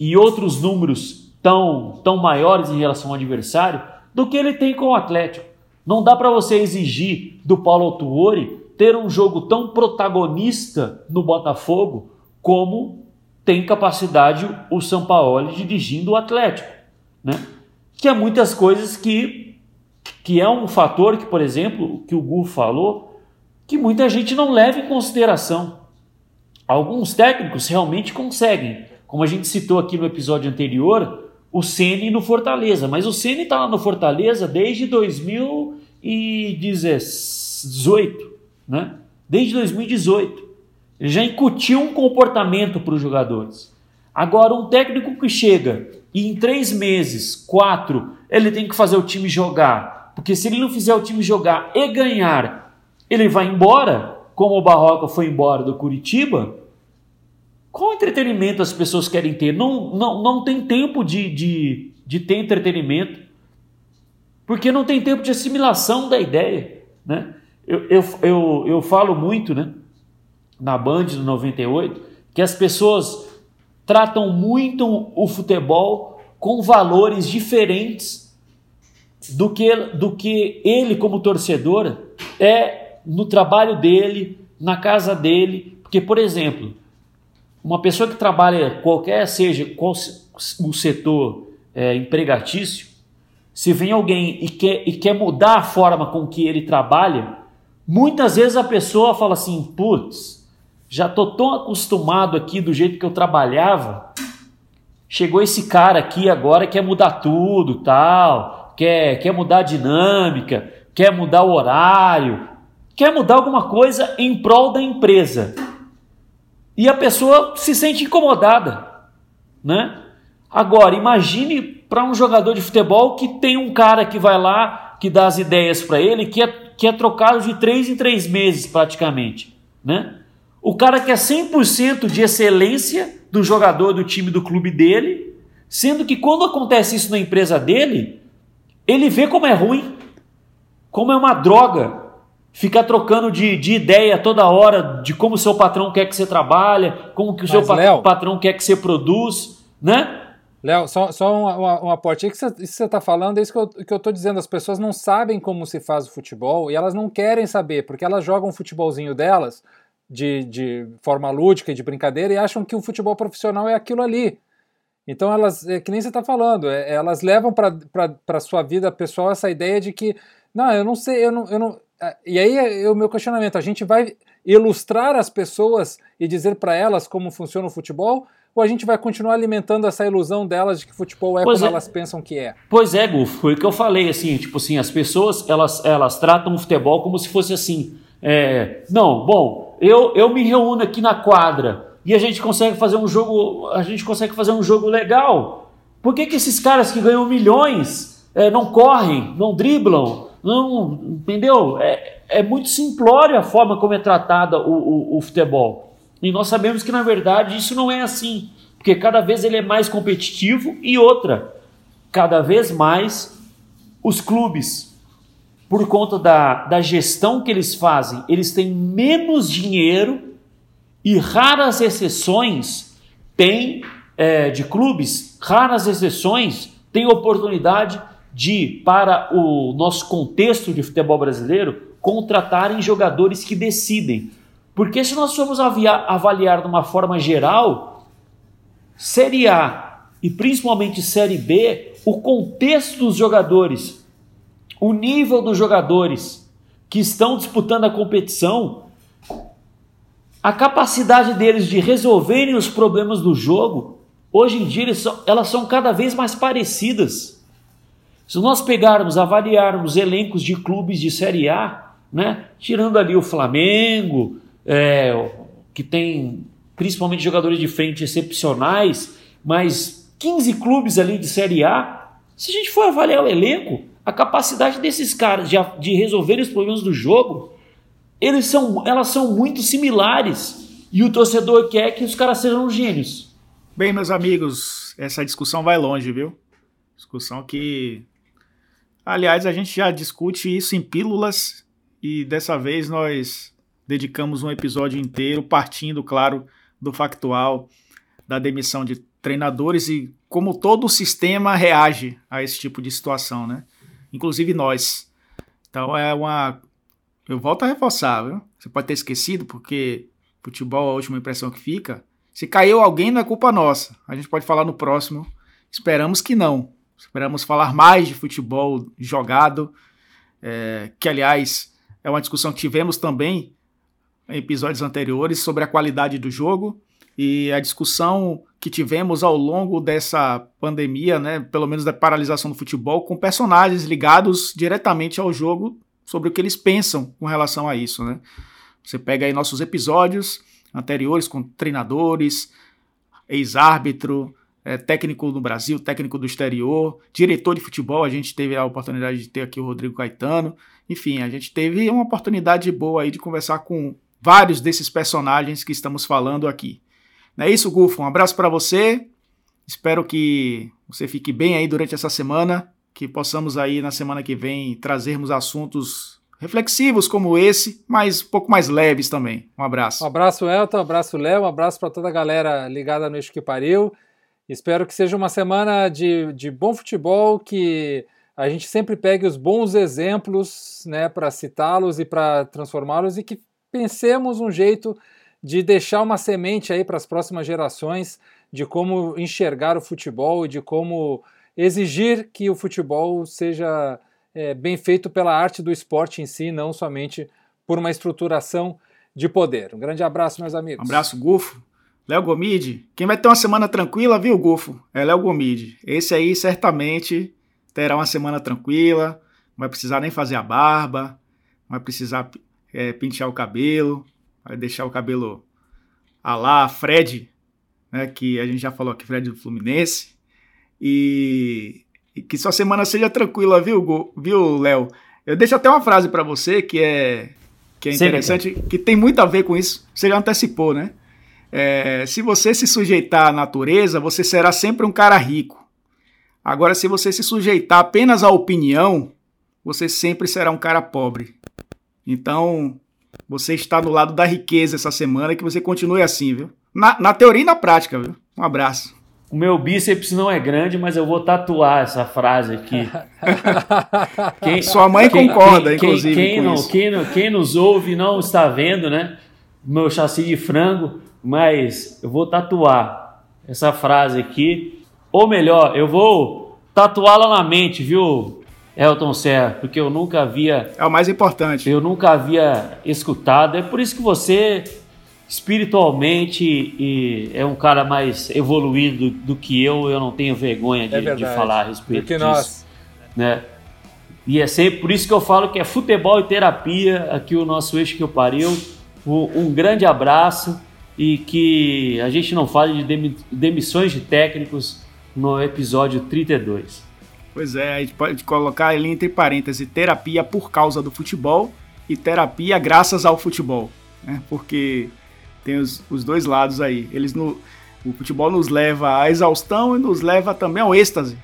e outros números tão, tão maiores em relação ao adversário do que ele tem com o Atlético. Não dá para você exigir do Paulo Autuori ter um jogo tão protagonista no Botafogo como tem capacidade o São Paulo dirigindo o Atlético, né? Que há muitas coisas que que é um fator que, por exemplo, que o Gu falou, que muita gente não leva em consideração. Alguns técnicos realmente conseguem, como a gente citou aqui no episódio anterior, o Ceni no Fortaleza, mas o Ceni está lá no Fortaleza desde 2018, né? Desde 2018. Ele já incutiu um comportamento para os jogadores. Agora, um técnico que chega e em três meses, quatro, ele tem que fazer o time jogar. Porque se ele não fizer o time jogar e ganhar ele vai embora, como o Barroca foi embora do Curitiba. Qual entretenimento as pessoas querem ter? Não, não, não tem tempo de, de, de ter entretenimento, porque não tem tempo de assimilação da ideia. Né? Eu, eu, eu, eu falo muito né, na Band do 98 que as pessoas tratam muito o futebol com valores diferentes do que, do que ele, como torcedor, é no trabalho dele, na casa dele. Porque, por exemplo, uma pessoa que trabalha qualquer seja qual o setor é, empregatício, se vem alguém e quer, e quer mudar a forma com que ele trabalha, muitas vezes a pessoa fala assim: putz, já tô tão acostumado aqui do jeito que eu trabalhava. Chegou esse cara aqui agora quer mudar tudo, tal, quer, quer mudar a dinâmica, quer mudar o horário, quer mudar alguma coisa em prol da empresa. E a pessoa se sente incomodada, né? Agora, imagine para um jogador de futebol que tem um cara que vai lá, que dá as ideias para ele, que é, que é trocado de três em três meses praticamente, né? O cara quer 100% de excelência do jogador do time do clube dele, sendo que quando acontece isso na empresa dele, ele vê como é ruim, como é uma droga, ficar trocando de, de ideia toda hora de como o seu patrão quer que você trabalha, como que o Mas, seu Léo, patrão quer que você produz, né? Léo, só, só um, aporte. Isso que você está falando é isso que eu, que eu tô dizendo. As pessoas não sabem como se faz o futebol e elas não querem saber, porque elas jogam o futebolzinho delas de, de forma lúdica e de brincadeira e acham que o futebol profissional é aquilo ali. Então elas, é, que nem você está falando, é, elas levam para a sua vida pessoal essa ideia de que, não, eu não sei, eu não, eu não, e aí é o meu questionamento: a gente vai ilustrar as pessoas e dizer para elas como funciona o futebol? Ou a gente vai continuar alimentando essa ilusão delas de que futebol é pois como é. elas pensam que é? Pois é, Gufo, foi o que eu falei, assim, tipo assim, as pessoas, elas, elas tratam o futebol como se fosse assim, é, não, bom, eu, eu me reúno aqui na quadra e a gente consegue fazer um jogo, a gente consegue fazer um jogo legal. Por que, que esses caras que ganham milhões é, não correm, não driblam, não, entendeu? É, é muito simplória a forma como é tratada o, o, o futebol. E nós sabemos que na verdade isso não é assim, porque cada vez ele é mais competitivo e outra, cada vez mais os clubes, por conta da, da gestão que eles fazem, eles têm menos dinheiro e raras exceções têm é, de clubes, raras exceções têm oportunidade de, para o nosso contexto de futebol brasileiro, contratarem jogadores que decidem. Porque se nós formos avaliar de uma forma geral, Série A e principalmente Série B, o contexto dos jogadores, o nível dos jogadores que estão disputando a competição, a capacidade deles de resolverem os problemas do jogo, hoje em dia elas são cada vez mais parecidas. Se nós pegarmos, avaliarmos elencos de clubes de Série A, né, tirando ali o Flamengo, é, que tem principalmente jogadores de frente excepcionais, mas 15 clubes ali de Série A. Se a gente for avaliar o elenco, a capacidade desses caras de, de resolver os problemas do jogo, eles são, elas são muito similares. E o torcedor quer que os caras sejam gênios. Bem, meus amigos, essa discussão vai longe, viu? Discussão que. Aliás, a gente já discute isso em pílulas e dessa vez nós dedicamos um episódio inteiro partindo, claro, do factual da demissão de treinadores e como todo o sistema reage a esse tipo de situação, né? Inclusive nós. Então é uma. Eu volto a reforçar, viu? Você pode ter esquecido, porque futebol é a última impressão que fica. Se caiu alguém, não é culpa nossa. A gente pode falar no próximo. Esperamos que não. Esperamos falar mais de futebol jogado, é, que aliás é uma discussão que tivemos também em episódios anteriores sobre a qualidade do jogo e a discussão que tivemos ao longo dessa pandemia, né, pelo menos da paralisação do futebol, com personagens ligados diretamente ao jogo sobre o que eles pensam com relação a isso, né? Você pega aí nossos episódios anteriores com treinadores, ex-árbitro, é, técnico no Brasil, técnico do exterior, diretor de futebol, a gente teve a oportunidade de ter aqui o Rodrigo Caetano. Enfim, a gente teve uma oportunidade boa aí de conversar com vários desses personagens que estamos falando aqui. Não é isso, Gufo? Um abraço para você. Espero que você fique bem aí durante essa semana, que possamos aí na semana que vem trazermos assuntos reflexivos como esse, mas um pouco mais leves também. Um abraço. Um abraço, Elton, um abraço, Léo, um abraço para toda a galera ligada no Eixo que Pariu. Espero que seja uma semana de, de bom futebol, que a gente sempre pegue os bons exemplos né, para citá-los e para transformá-los e que pensemos um jeito de deixar uma semente aí para as próximas gerações de como enxergar o futebol e de como exigir que o futebol seja é, bem feito pela arte do esporte em si, não somente por uma estruturação de poder. Um grande abraço, meus amigos. Um abraço, Gufo. Léo Gomide. Quem vai ter uma semana tranquila, viu, Gufo? É Léo Gomide. Esse aí certamente terá uma semana tranquila, não vai precisar nem fazer a barba, não vai precisar é, pentear o cabelo, vai deixar o cabelo a lá, Fred, né, que a gente já falou aqui, Fred do Fluminense. E, e que sua semana seja tranquila, viu, viu, Léo? Eu deixo até uma frase para você que é que é interessante, Sim. que tem muito a ver com isso. Você já antecipou, né? É, se você se sujeitar à natureza, você será sempre um cara rico. Agora, se você se sujeitar apenas à opinião, você sempre será um cara pobre. Então, você está no lado da riqueza essa semana e que você continue assim, viu? Na, na teoria e na prática, viu? Um abraço. O meu bíceps não é grande, mas eu vou tatuar essa frase aqui. quem, Sua mãe quem, concorda, quem, inclusive. Quem, não, quem, quem nos ouve não está vendo, né? Meu chassi de frango, mas eu vou tatuar essa frase aqui. Ou melhor, eu vou tatuá-la na mente, viu, Elton Serra, porque eu nunca havia. É o mais importante. Eu nunca havia escutado. É por isso que você, espiritualmente, e é um cara mais evoluído do, do que eu. Eu não tenho vergonha de, É de falar a respeito Do que disso. nós. Né? E é sempre por isso que eu falo que é futebol e terapia aqui o nosso eixo que eu pariu. Um, um grande abraço e que a gente não fale de demi- demissões de técnicos no episódio 32. Pois é, a gente pode colocar ali entre parênteses terapia por causa do futebol e terapia graças ao futebol, né? Porque tem os, os dois lados aí. Eles no, o futebol nos leva à exaustão e nos leva também ao êxtase,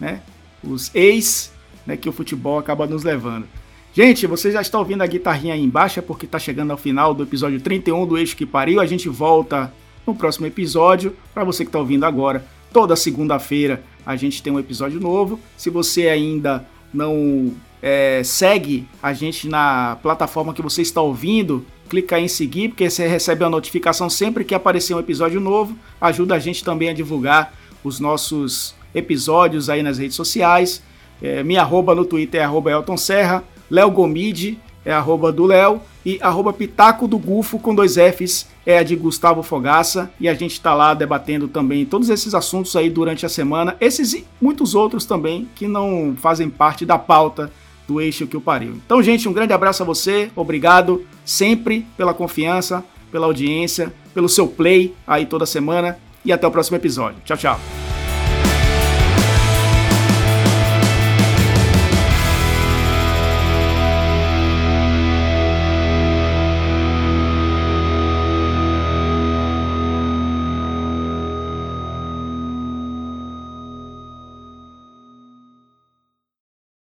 né? Os ex, né, que o futebol acaba nos levando. Gente, você já está ouvindo a guitarrinha aí embaixo, é porque está chegando ao final do episódio 31 do Eixo que Pariu. A gente volta no próximo episódio. Para você que está ouvindo agora, toda segunda-feira a gente tem um episódio novo. Se você ainda não é, segue a gente na plataforma que você está ouvindo, clica em seguir, porque você recebe a notificação sempre que aparecer um episódio novo. Ajuda a gente também a divulgar os nossos episódios aí nas redes sociais. É, minha arroba no Twitter é arroba Elton Serra, Léo Gomide é arroba do Léo e arroba Pitaco do Gufo com dois Fs é a de Gustavo Fogaça e a gente está lá debatendo também todos esses assuntos aí durante a semana, esses e muitos outros também que não fazem parte da pauta do eixo que o pariu. Então, gente, um grande abraço a você, obrigado sempre pela confiança, pela audiência, pelo seu play aí toda semana e até o próximo episódio. Tchau, tchau.